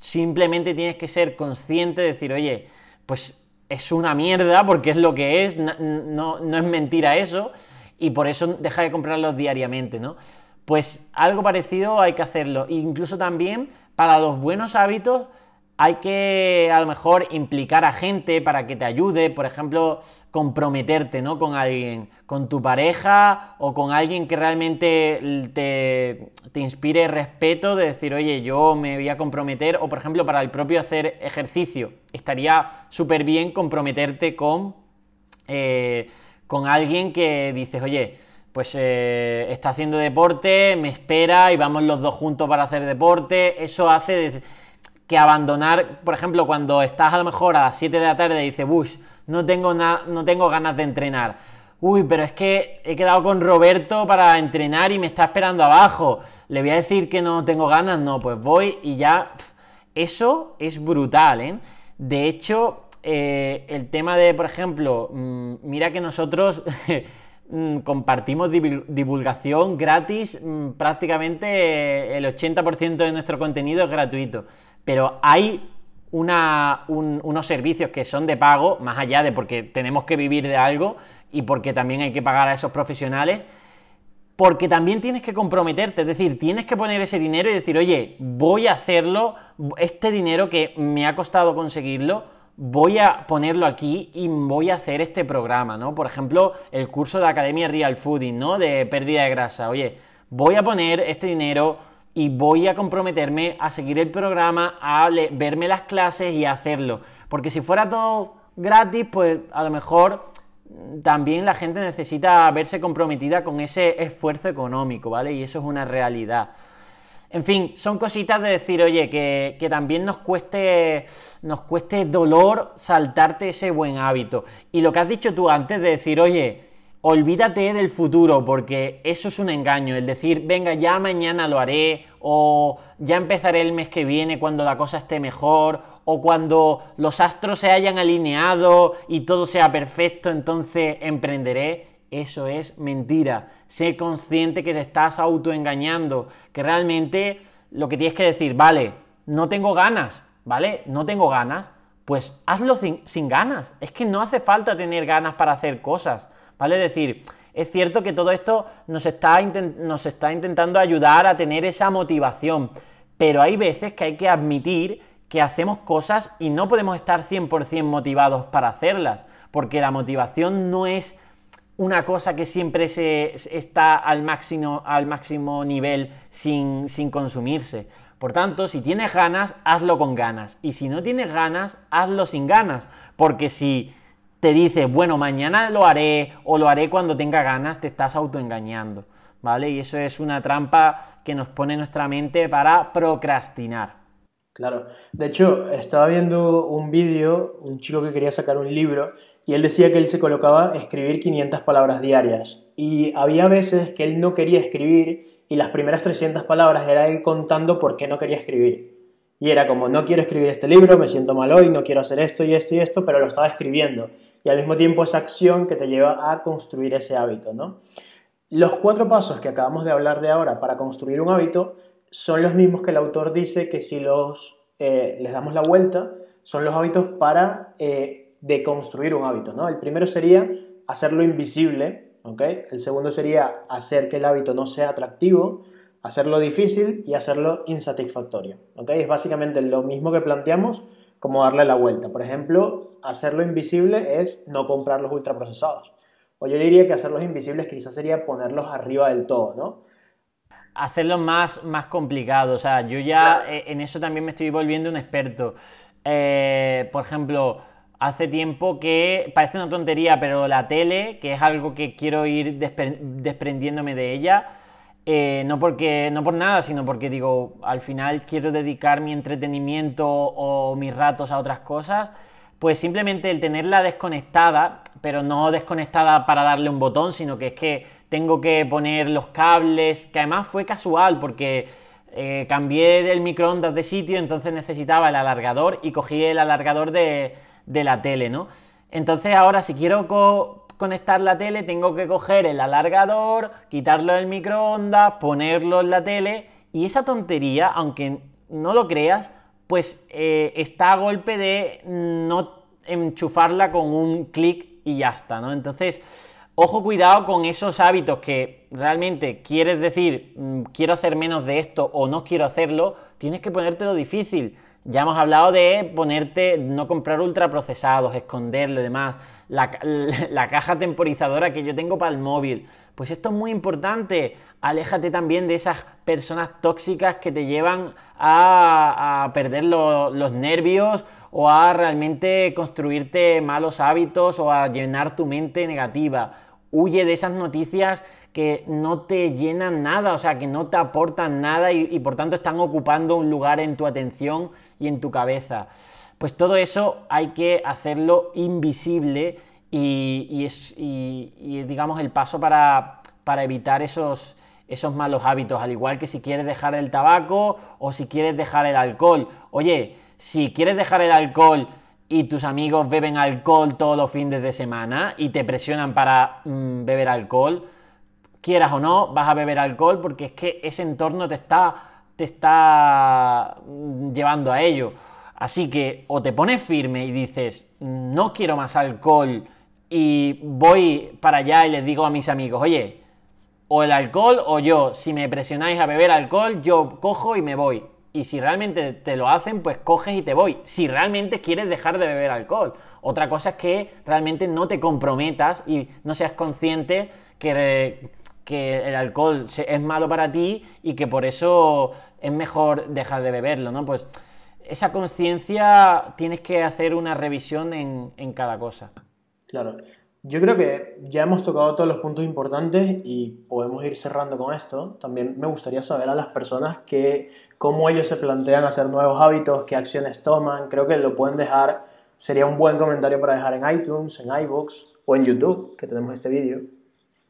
Speaker 1: Simplemente tienes que ser consciente de decir, oye, pues es una mierda porque es lo que es, no, no es mentira eso, y por eso deja de comprarlos diariamente, ¿no? Pues algo parecido hay que hacerlo. Incluso también para los buenos hábitos hay que a lo mejor implicar a gente para que te ayude, por ejemplo, comprometerte ¿no? con alguien, con tu pareja o con alguien que realmente te, te, inspire respeto de decir, oye, yo me voy a comprometer, o por ejemplo, para el propio hacer ejercicio, estaría súper bien comprometerte con, eh, con alguien que dices, oye, pues eh, está haciendo deporte, me espera y vamos los dos juntos para hacer deporte. Eso hace que abandonar, por ejemplo, cuando estás a lo mejor a las 7 de la tarde y dices, Bush, no tengo, no tengo ganas de entrenar. Uy, pero es que he quedado con Roberto para entrenar y me está esperando abajo. Le voy a decir que no tengo ganas, no, pues voy y ya. Eso es brutal, ¿eh? De hecho, eh, el tema de, por ejemplo, mm, mira que nosotros <laughs> Mm, compartimos divulgación gratis, mm, prácticamente el 80% de nuestro contenido es gratuito, pero hay unos servicios que son de pago, más allá de porque tenemos que vivir de algo y porque también hay que pagar a esos profesionales, porque también tienes que comprometerte, es decir, tienes que poner ese dinero y decir, oye, voy a hacerlo, este dinero que me ha costado conseguirlo, voy a ponerlo aquí y voy a hacer este programa, ¿no? Por ejemplo, el curso de Academia Real Fooding, ¿no? De pérdida de grasa. Oye, voy a poner este dinero y voy a comprometerme a seguir el programa, a verme las clases y a hacerlo. Porque si fuera todo gratis, pues a lo mejor también la gente necesita verse comprometida con ese esfuerzo económico, ¿vale? Y eso es una realidad. En fin, son cositas de decir, oye, que, también nos cueste, nos cueste dolor saltarte ese buen hábito. Y lo que has dicho tú antes de decir, oye, olvídate del futuro, porque eso es un engaño, el decir, venga, ya mañana lo haré, o ya empezaré el mes que viene cuando la cosa esté mejor, o cuando los astros se hayan alineado y todo sea perfecto, entonces emprenderé. Eso es mentira. Sé consciente que te estás autoengañando, que realmente lo que tienes que decir, vale, no tengo ganas, ¿vale? No tengo ganas, pues hazlo sin, ganas. Es que no hace falta tener ganas para hacer cosas, ¿vale? Es decir, es cierto que todo esto nos está, nos está intentando ayudar a tener esa motivación, pero hay veces que hay que admitir que hacemos cosas y no podemos estar 100% motivados para hacerlas, porque la motivación no es una cosa que siempre se, está al máximo, al máximo nivel sin, sin consumirse. Por tanto, si tienes ganas, hazlo con ganas. Y si no tienes ganas, hazlo sin ganas. Porque si te dices, bueno, mañana lo haré o lo haré cuando tenga ganas, te estás autoengañando. ¿Vale? Y eso es una trampa que nos pone nuestra mente para procrastinar.
Speaker 2: Claro. De hecho, estaba viendo un vídeo, un chico que quería sacar un libro, y él decía que él se colocaba a escribir 500 palabras diarias. Y había veces que él no quería escribir y las primeras 300 palabras era él contando por qué no quería escribir. Y era como, no quiero escribir este libro, me siento mal hoy, no quiero hacer esto y esto y esto, pero lo estaba escribiendo. Y al mismo tiempo esa acción que te lleva a construir ese hábito, ¿no? Los cuatro pasos que acabamos de hablar de ahora para construir un hábito son los mismos que el autor dice que si los, eh, les damos la vuelta, son los hábitos para eh, deconstruir un hábito. ¿no? El primero sería hacerlo invisible, ¿okay? el segundo sería hacer que el hábito no sea atractivo, hacerlo difícil y hacerlo insatisfactorio. ¿okay? Es básicamente lo mismo que planteamos como darle la vuelta. Por ejemplo, hacerlo invisible es no comprar los ultraprocesados. O yo diría que hacerlos invisibles quizás sería ponerlos arriba del todo, ¿no?
Speaker 1: hacerlo más, más complicado. O sea, yo ya eh, en eso también me estoy volviendo un experto. Eh, por ejemplo, hace tiempo que parece una tontería, pero la tele, que es algo que quiero ir desprendiéndome de ella, eh, no, porque, no por nada, sino porque digo, al final quiero dedicar mi entretenimiento o mis ratos a otras cosas, pues simplemente el tenerla desconectada, pero no desconectada para darle un botón, sino que es que tengo que poner los cables, que además fue casual porque eh, cambié del microondas de sitio, entonces necesitaba el alargador y cogí el alargador de, de la tele, ¿no? Entonces ahora si quiero conectar la tele tengo que coger el alargador, quitarlo del microondas, ponerlo en la tele y esa tontería, aunque no lo creas, pues eh, está a golpe de no enchufarla con un clic y ya está, ¿no? Entonces, ojo cuidado con esos hábitos que realmente quieres decir, mm, quiero hacer menos de esto o no quiero hacerlo, tienes que ponértelo difícil. Ya hemos hablado de ponerte, no comprar ultraprocesados, esconderlo y demás. <laughs> La, caja temporizadora que yo tengo para el móvil. Pues esto es muy importante. Aléjate también de esas personas tóxicas que te llevan a, perder los nervios o a realmente construirte malos hábitos o a llenar tu mente negativa. Huye de esas noticias que no te llenan nada, o sea, que no te aportan nada y, por tanto están ocupando un lugar en tu atención y en tu cabeza. Pues todo eso hay que hacerlo invisible y, es, digamos, el paso para, evitar esos, esos malos hábitos, al igual que si quieres dejar el tabaco o si quieres dejar el alcohol. Oye, si quieres dejar el alcohol y tus amigos beben alcohol todos los fines de semana y te presionan para mm, beber alcohol, quieras o no, vas a beber alcohol porque es que ese entorno te está, te está llevando a ello. Así que o te pones firme y dices, no quiero más alcohol y voy para allá y les digo a mis amigos, oye, o el alcohol o yo, si me presionáis a beber alcohol, yo cojo y me voy. Y si realmente te lo hacen, pues coges y te voy. Si realmente quieres dejar de beber alcohol. Otra cosa es que realmente no te comprometas y no seas consciente que que el alcohol es malo para ti y que por eso es mejor dejar de beberlo, ¿no? Pues esa conciencia tienes que hacer una revisión en, cada cosa.
Speaker 2: Claro. Yo creo que ya hemos tocado todos los puntos importantes y podemos ir cerrando con esto. También me gustaría saber a las personas que, cómo ellos se plantean hacer nuevos hábitos, qué acciones toman. Creo que lo pueden dejar, sería un buen comentario para dejar en iTunes, en iBox o en YouTube, que tenemos este vídeo.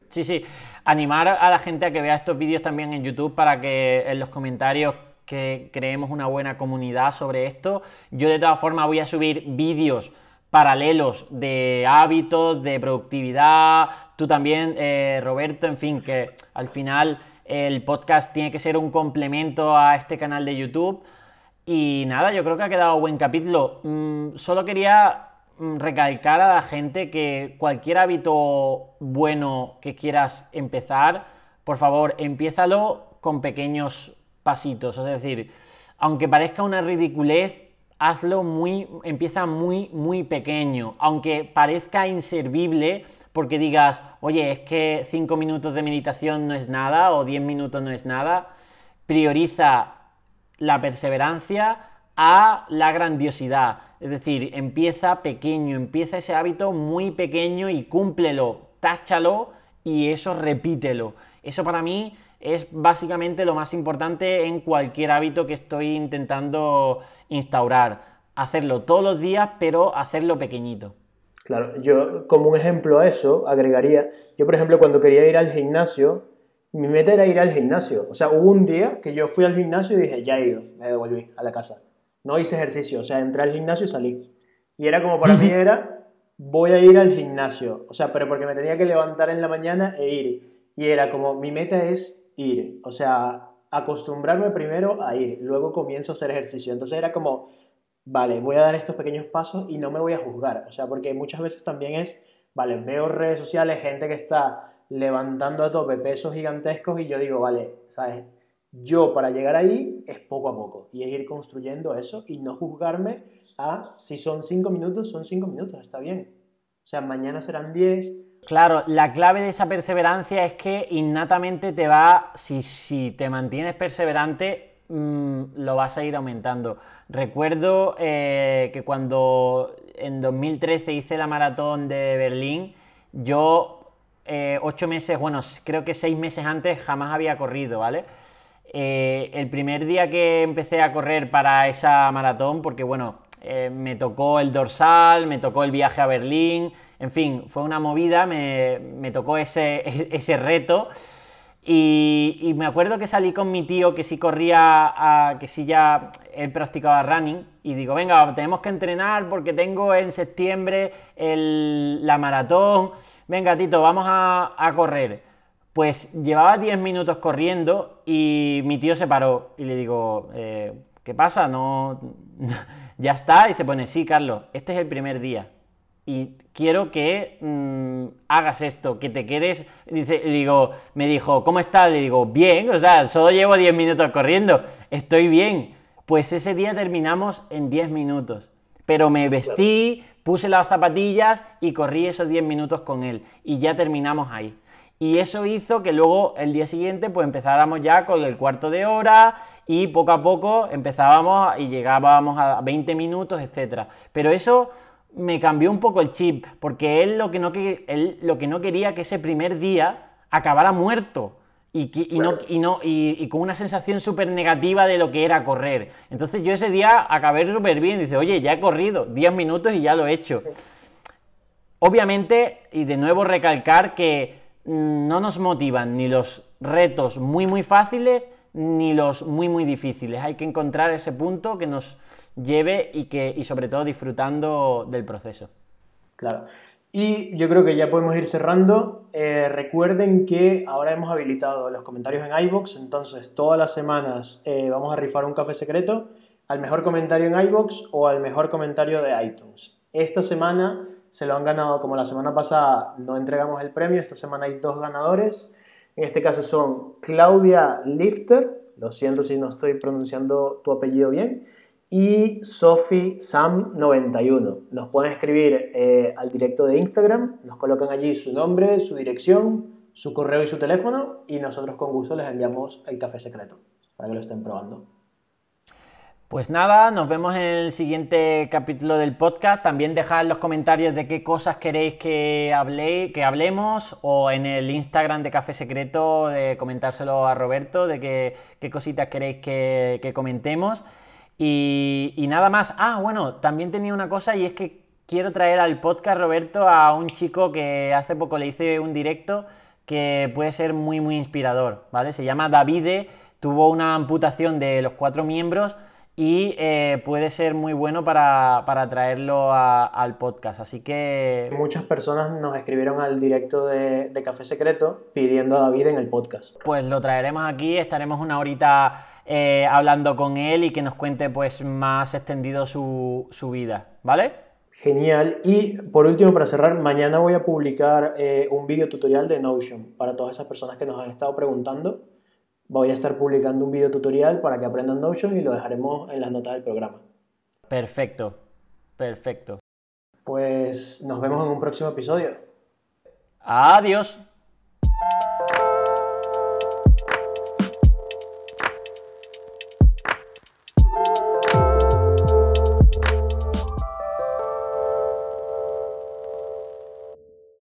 Speaker 1: Sí, sí. Animar a la gente a que vea estos vídeos también en YouTube para que en los comentarios que creemos una buena comunidad sobre esto. Yo de todas formas voy a subir vídeos paralelos de hábitos, de productividad, tú también, eh, Roberto, en fin, que al final el podcast tiene que ser un complemento a este canal de YouTube. Y nada, yo creo que ha quedado buen capítulo. Mm, solo quería recalcar a la gente que cualquier hábito bueno que quieras empezar, por favor, empiézalo con pequeños pasitos. Es decir, aunque parezca una ridiculez, hazlo muy, empieza muy, muy pequeño. Aunque parezca inservible, porque digas, oye, es que 5 minutos de meditación no es nada o 10 minutos no es nada, prioriza la perseverancia a la grandiosidad. Es decir, empieza pequeño, empieza ese hábito muy pequeño y cúmplelo, táchalo y eso repítelo. Eso para mí es básicamente lo más importante en cualquier hábito que estoy intentando instaurar. Hacerlo todos los días, pero hacerlo pequeñito.
Speaker 2: Claro, yo como un ejemplo a eso agregaría, yo por ejemplo cuando quería ir al gimnasio, mi meta era ir al gimnasio. O sea, hubo un día que yo fui al gimnasio y dije, ya he ido, me devolví a la casa no hice ejercicio, o sea, entré al gimnasio y salí. Y era como para mí era, voy a ir al gimnasio, o sea, pero porque me tenía que levantar en la mañana e ir. Y era como, mi meta es ir, o sea, acostumbrarme primero a ir, luego comienzo a hacer ejercicio. Entonces era como, vale, voy a dar estos pequeños pasos y no me voy a juzgar, o sea, porque muchas veces también es, vale, veo redes sociales, gente que está levantando a tope pesos gigantescos y yo digo, vale, ¿sabes? Yo para llegar ahí es poco a poco y es ir construyendo eso y no juzgarme a si son cinco minutos, son cinco minutos, está bien. O sea, mañana serán diez.
Speaker 1: Claro, la clave de esa perseverancia es que innatamente te va, si, si te mantienes perseverante, mm, lo vas a ir aumentando. Recuerdo eh, que cuando en 2013 hice la maratón de Berlín, yo eh, ocho meses, bueno, creo que seis meses antes jamás había corrido, ¿vale? Eh, el primer día que empecé a correr para esa maratón, porque bueno, me tocó el dorsal, me tocó el viaje a Berlín, en fin, fue una movida, me, tocó ese, <laughs> reto. Y, me acuerdo que salí con mi tío que sí corría, que sí ya él practicaba running. Y digo, venga, tenemos que entrenar porque tengo en septiembre la maratón. Venga, Tito, vamos a, correr. Pues llevaba 10 minutos corriendo y mi tío se paró. Y le digo, eh, ¿qué pasa? No, <laughs> ya está. Y se pone, sí, Carlos, este es el primer día y quiero que mm, hagas esto, que te quedes. Dice, digo, me dijo, ¿cómo estás? Le digo, bien, o sea, solo llevo 10 minutos corriendo, estoy bien. Pues ese día terminamos en 10 minutos. Pero me vestí, puse las zapatillas y corrí esos 10 minutos con él. Y ya terminamos ahí. Y eso hizo que luego el día siguiente pues empezáramos ya con el cuarto de hora y poco a poco empezábamos y llegábamos a 20 minutos, etc. Pero eso me cambió un poco el chip, porque él lo que no, él lo que no quería que ese primer día acabara muerto. Y, y, no, y, no, y, con una sensación súper negativa de lo que era correr. Entonces yo ese día acabé súper bien. Dice, oye, ya he corrido 10 minutos y ya lo he hecho. Obviamente, y de nuevo recalcar que no nos motivan ni los retos muy muy fáciles ni los muy muy difíciles. Hay que encontrar ese punto que nos, lleve y, que, y sobre todo disfrutando del proceso.
Speaker 2: Claro. Y yo creo que ya podemos ir cerrando. Eh, recuerden que ahora hemos habilitado los comentarios en iBox, entonces todas las semanas eh, vamos a rifar un café secreto al mejor comentario en iBox o al mejor comentario de iTunes. Esta semana se lo han ganado, como la semana pasada no entregamos el premio, esta semana hay dos ganadores. En este caso son Claudia Lifter, lo siento si no estoy pronunciando tu apellido bien, y Sophie Sam 91. Nos pueden escribir eh, al directo de Instagram, nos colocan allí su nombre, su dirección, su correo y su teléfono y nosotros con gusto les enviamos el café secreto para que lo estén probando.
Speaker 1: Pues nada, nos vemos en el siguiente capítulo del podcast. También dejad en los comentarios de qué cosas queréis que, hable, que hablemos o en el Instagram de Café Secreto de comentárselo a Roberto de qué, cositas queréis que, comentemos. Y, nada más. Ah, bueno, también tenía una cosa y es que quiero traer al podcast, Roberto, a un chico que hace poco le hice un directo que puede ser muy, muy inspirador, ¿vale? Se llama Davide, tuvo una amputación de los cuatro miembros y eh, puede ser muy bueno para, traerlo al podcast. Así que...
Speaker 2: Muchas personas nos escribieron al directo de, de Café Secreto pidiendo a David en el podcast.
Speaker 1: Pues lo traeremos aquí, estaremos una horita eh, hablando con él y que nos cuente pues más extendido su, vida, ¿vale?
Speaker 2: Genial. Y por último, para cerrar, mañana voy a publicar eh, un video tutorial de Notion para todas esas personas que nos han estado preguntando. Voy a estar publicando un video tutorial para que aprendan Notion y lo dejaremos en las notas del programa.
Speaker 1: Perfecto, perfecto.
Speaker 2: Pues nos vemos en un próximo episodio.
Speaker 1: Adiós.